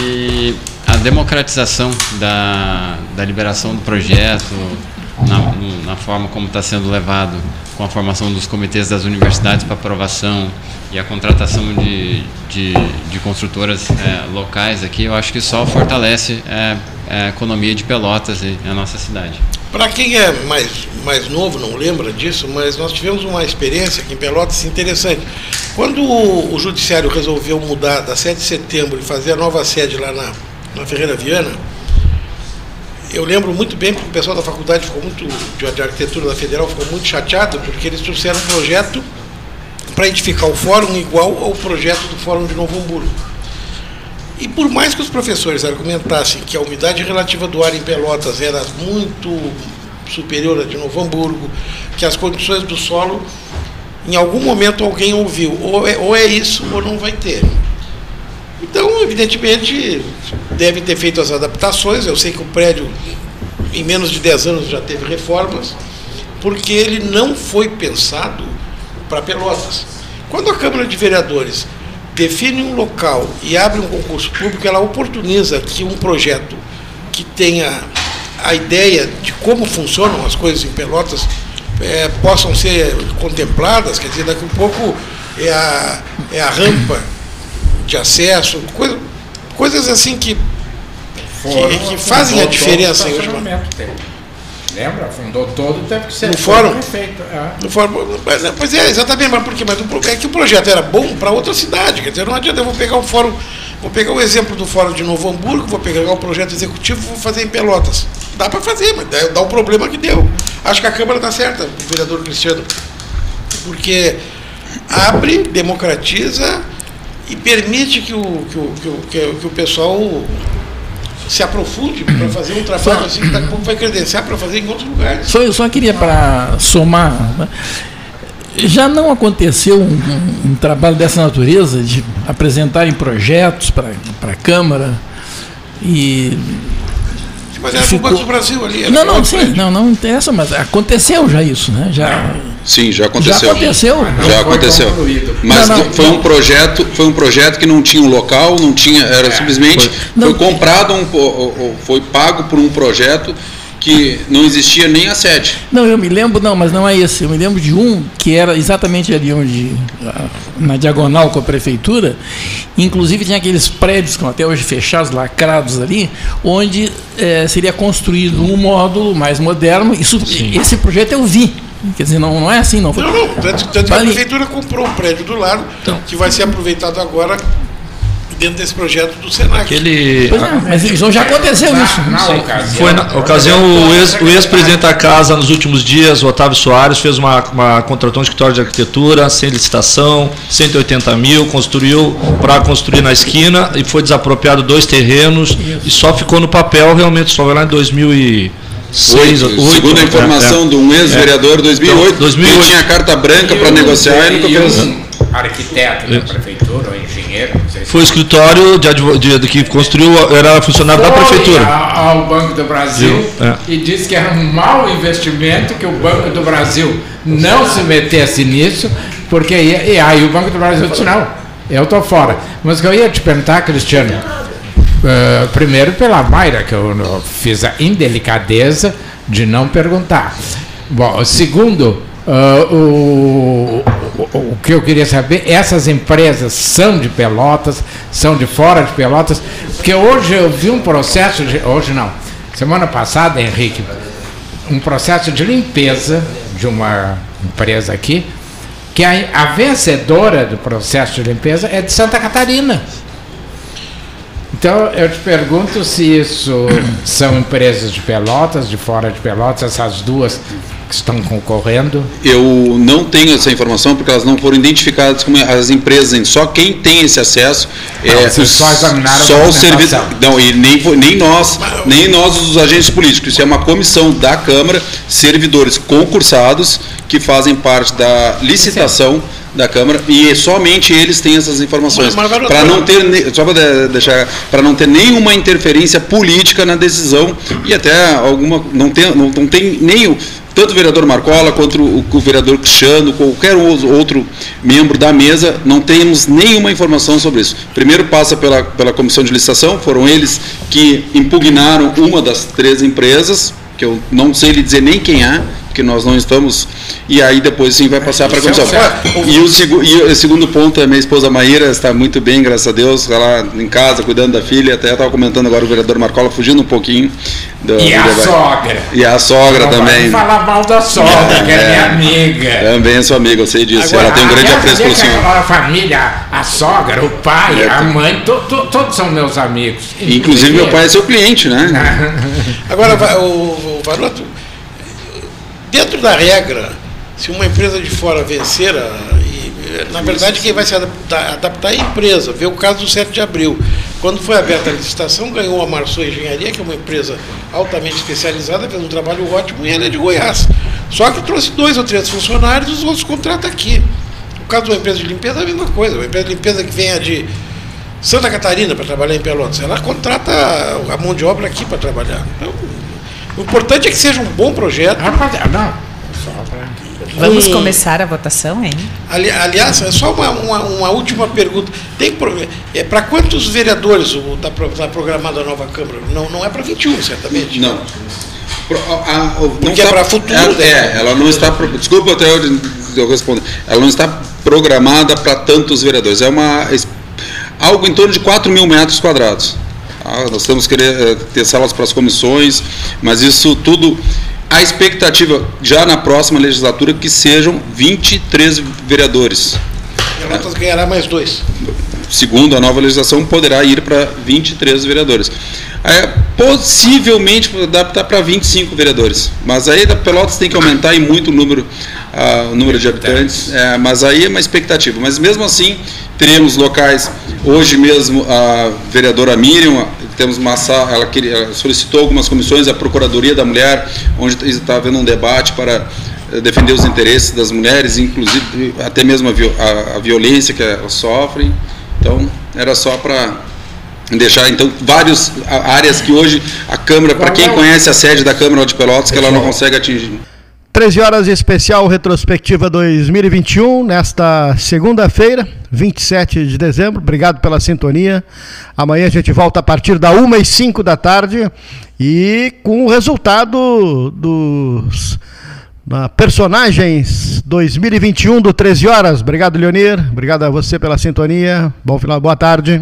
E a democratização da, da liberação do projeto, na, na forma como está sendo levado com a formação dos comitês das universidades para aprovação e a contratação de, de, de construtoras é, locais aqui, eu acho que só fortalece é, a economia de Pelotas e a nossa cidade. Para quem é mais, mais novo, não lembra disso, mas nós tivemos uma experiência aqui em Pelotas interessante. Quando o, o Judiciário resolveu mudar da 7 de setembro e fazer a nova sede lá na, na Ferreira Viana, eu lembro muito bem porque o pessoal da faculdade ficou muito, de arquitetura da Federal ficou muito chateado, porque eles trouxeram um projeto para edificar o fórum igual ao projeto do Fórum de Novo Hamburgo. E por mais que os professores argumentassem que a umidade relativa do ar em Pelotas era muito superior à de Novo Hamburgo, que as condições do solo, em algum momento alguém ouviu, ou é, ou é isso ou não vai ter. Então, evidentemente, deve ter feito as adaptações. Eu sei que o prédio, em menos de 10 anos, já teve reformas, porque ele não foi pensado para Pelotas. Quando a Câmara de Vereadores define um local e abre um concurso público, ela oportuniza que um projeto que tenha a ideia de como funcionam as coisas em Pelotas é, possam ser contempladas, quer dizer, daqui a pouco é a, é a rampa de acesso, coisa, coisas assim que, que, que fazem a diferença em Lembra? Fundou todo, teve que ser no fórum, feito. É. No fórum, mas, pois é, exatamente, mas por quê? Mas é que o projeto era bom para outra cidade, quer dizer, não adianta, eu vou pegar o fórum, vou pegar o exemplo do fórum de Novo Hamburgo, vou pegar o projeto executivo vou fazer em Pelotas. Dá para fazer, mas dá, dá o problema que deu. Acho que a Câmara está certa, o vereador Cristiano, porque abre, democratiza e permite que o, que o, que o, que o, que o pessoal se aprofunde para fazer um trabalho só, assim que daqui a pouco vai credenciar para fazer em outros lugares. Só, eu só queria para somar. Né? Já não aconteceu um, um, um, trabalho dessa natureza de apresentarem projetos para a Câmara e. Mas era ficou... do Brasil ali. Não, não, sim, não, não interessa, mas aconteceu já isso, né? Já. Sim, já aconteceu. Já aconteceu. Já aconteceu. Mas não, não, foi um projeto, foi um projeto que não tinha um local, não tinha, era é, simplesmente foi, foi comprado um, foi pago por um projeto que não existia nem a sede. Não, eu me lembro, não, mas não é esse. Eu me lembro de um que era exatamente ali onde, na diagonal com a prefeitura, inclusive tinha aqueles prédios que até hoje fechados, lacrados ali, onde é, seria construído um módulo mais moderno. Isso, esse projeto eu vi. Quer dizer, não, não é assim, não. Foi... Não, não. Tanto, tanto que a prefeitura comprou um prédio do lado, então. que vai ser aproveitado agora dentro desse projeto do Senac. Aquele, pois é, mas já aconteceu na, isso. Na ocasião, Foi na ocasião, o ex-presidente ex da casa, nos últimos dias, o Otávio Soares, fez uma, uma contratou um escritório de arquitetura, sem licitação, 180 mil, construiu para construir na esquina e foi desapropriado dois terrenos isso. e só ficou no papel, realmente, só vai lá em 2000 e Seis, oito, oito, segundo a informação é, de um ex-vereador é. 2008, então, 2008, ele tinha carta branca para negociar e nunca fez. Um arquiteto da prefeitura ou engenheiro. Foi o escritório de, de, de, que construiu, era funcionário Foi da prefeitura. ao Banco do Brasil é. e disse que era um mau investimento que o Banco do Brasil não se metesse nisso, porque e aí o Banco do Brasil disse não, eu estou fora. Mas que eu ia te perguntar, Cristiano, Uh, primeiro pela Mayra, que eu, eu fiz a indelicadeza de não perguntar. Bom, segundo, uh, o, o, o, que eu queria saber, essas empresas são de Pelotas, são de fora de Pelotas, porque hoje eu vi um processo, de, hoje não, semana passada, Henrique, um processo de limpeza de uma empresa aqui, que a, a vencedora do processo de limpeza é de Santa Catarina. Então eu te pergunto se isso são empresas de Pelotas, de fora de Pelotas, essas duas que estão concorrendo? Eu não tenho essa informação porque elas não foram identificadas como as empresas. Só quem tem esse acesso não, é só examinaram só o serviço. Não, e nem, nem nós, nem nós os agentes políticos. Isso é uma comissão da Câmara, servidores concursados que fazem parte da licitação da Câmara e somente eles têm essas informações para não ter só para deixar para não ter nenhuma interferência política na decisão e até alguma não tem não, não tem nem tanto o vereador Marcola quanto o, o vereador Cristiano, qualquer outro membro da mesa, não temos nenhuma informação sobre isso. Primeiro passa pela, pela comissão de licitação, foram eles que impugnaram uma das três empresas, que eu não sei lhe dizer nem quem é, porque nós não estamos. E aí depois sim vai passar para a comissão. E o, segu, e o segundo ponto é minha esposa Maíra está muito bem, graças a Deus, está lá em casa cuidando da filha. Até estava comentando agora o vereador Marcola fugindo um pouquinho. Do, e a sogra. E a sogra não também. Vai falar mal da sogra, que é, é, minha amiga. Também é sua amiga, eu sei disso. Agora, Ela tem um grande apreço pelo senhor. A família, a sogra, o pai, é, a mãe, to, to, todos são meus amigos. Inclusive meu pai é seu cliente, né? agora, o, o Varoto, dentro da regra, se uma empresa de fora vencer, e, na verdade quem vai se adaptar, adaptar é a empresa. Vê o caso do 7 de abril. Quando foi aberta a licitação, ganhou a Marçou Engenharia, que é uma empresa altamente especializada, fez um trabalho ótimo e ela é de Goiás. Só que trouxe dois ou três funcionários e os outros contratam aqui. No caso de uma empresa de limpeza é a mesma coisa. Uma empresa de limpeza que venha de Santa Catarina para trabalhar em Pelotas, ela contrata a mão de obra aqui para trabalhar. Então, o importante é que seja um bom projeto. Ah, não. Vamos e... começar a votação, hein? Ali, aliás, é só uma, uma, uma, última pergunta. Tem é para quantos vereadores está tá programada a nova Câmara? Não, não é para 21, certamente. Não. A, a, Porque é para futuro. É, né? é, ela não está. Desculpa até eu, eu responder. Ela não está programada para tantos vereadores. É uma algo em torno de 4 mil metros quadrados. Ah, nós temos que eh, ter salas para as comissões, mas isso tudo. A expectativa já na próxima legislatura que sejam 23 vereadores. Pelotas ganhará mais dois. Segundo a nova legislação, poderá ir para 23 vereadores. É, possivelmente adaptar para 25 vereadores. Mas aí da Pelotas tem que aumentar em muito o número, uh, o número de habitantes. É, mas aí é uma expectativa. Mas mesmo assim, teremos locais. Hoje mesmo a vereadora Miriam, temos uma ela, queria, ela solicitou algumas comissões, a Procuradoria da Mulher, onde está havendo um debate para eh, defender os interesses das mulheres, inclusive até mesmo a, a, a violência que elas sofrem. Então, era só para deixar então várias áreas que hoje a Câmara, para quem conhece a sede da Câmara de Pelotas, que ela não consegue atingir. 13 horas especial retrospectiva 2021, nesta segunda-feira, 27 de dezembro. Obrigado pela sintonia. Amanhã a gente volta a partir da 1 e 5 da tarde e com o resultado dos na Personagens 2021 do 13 horas. Obrigado, Leonir. Obrigado a você pela sintonia. Bom final, boa tarde.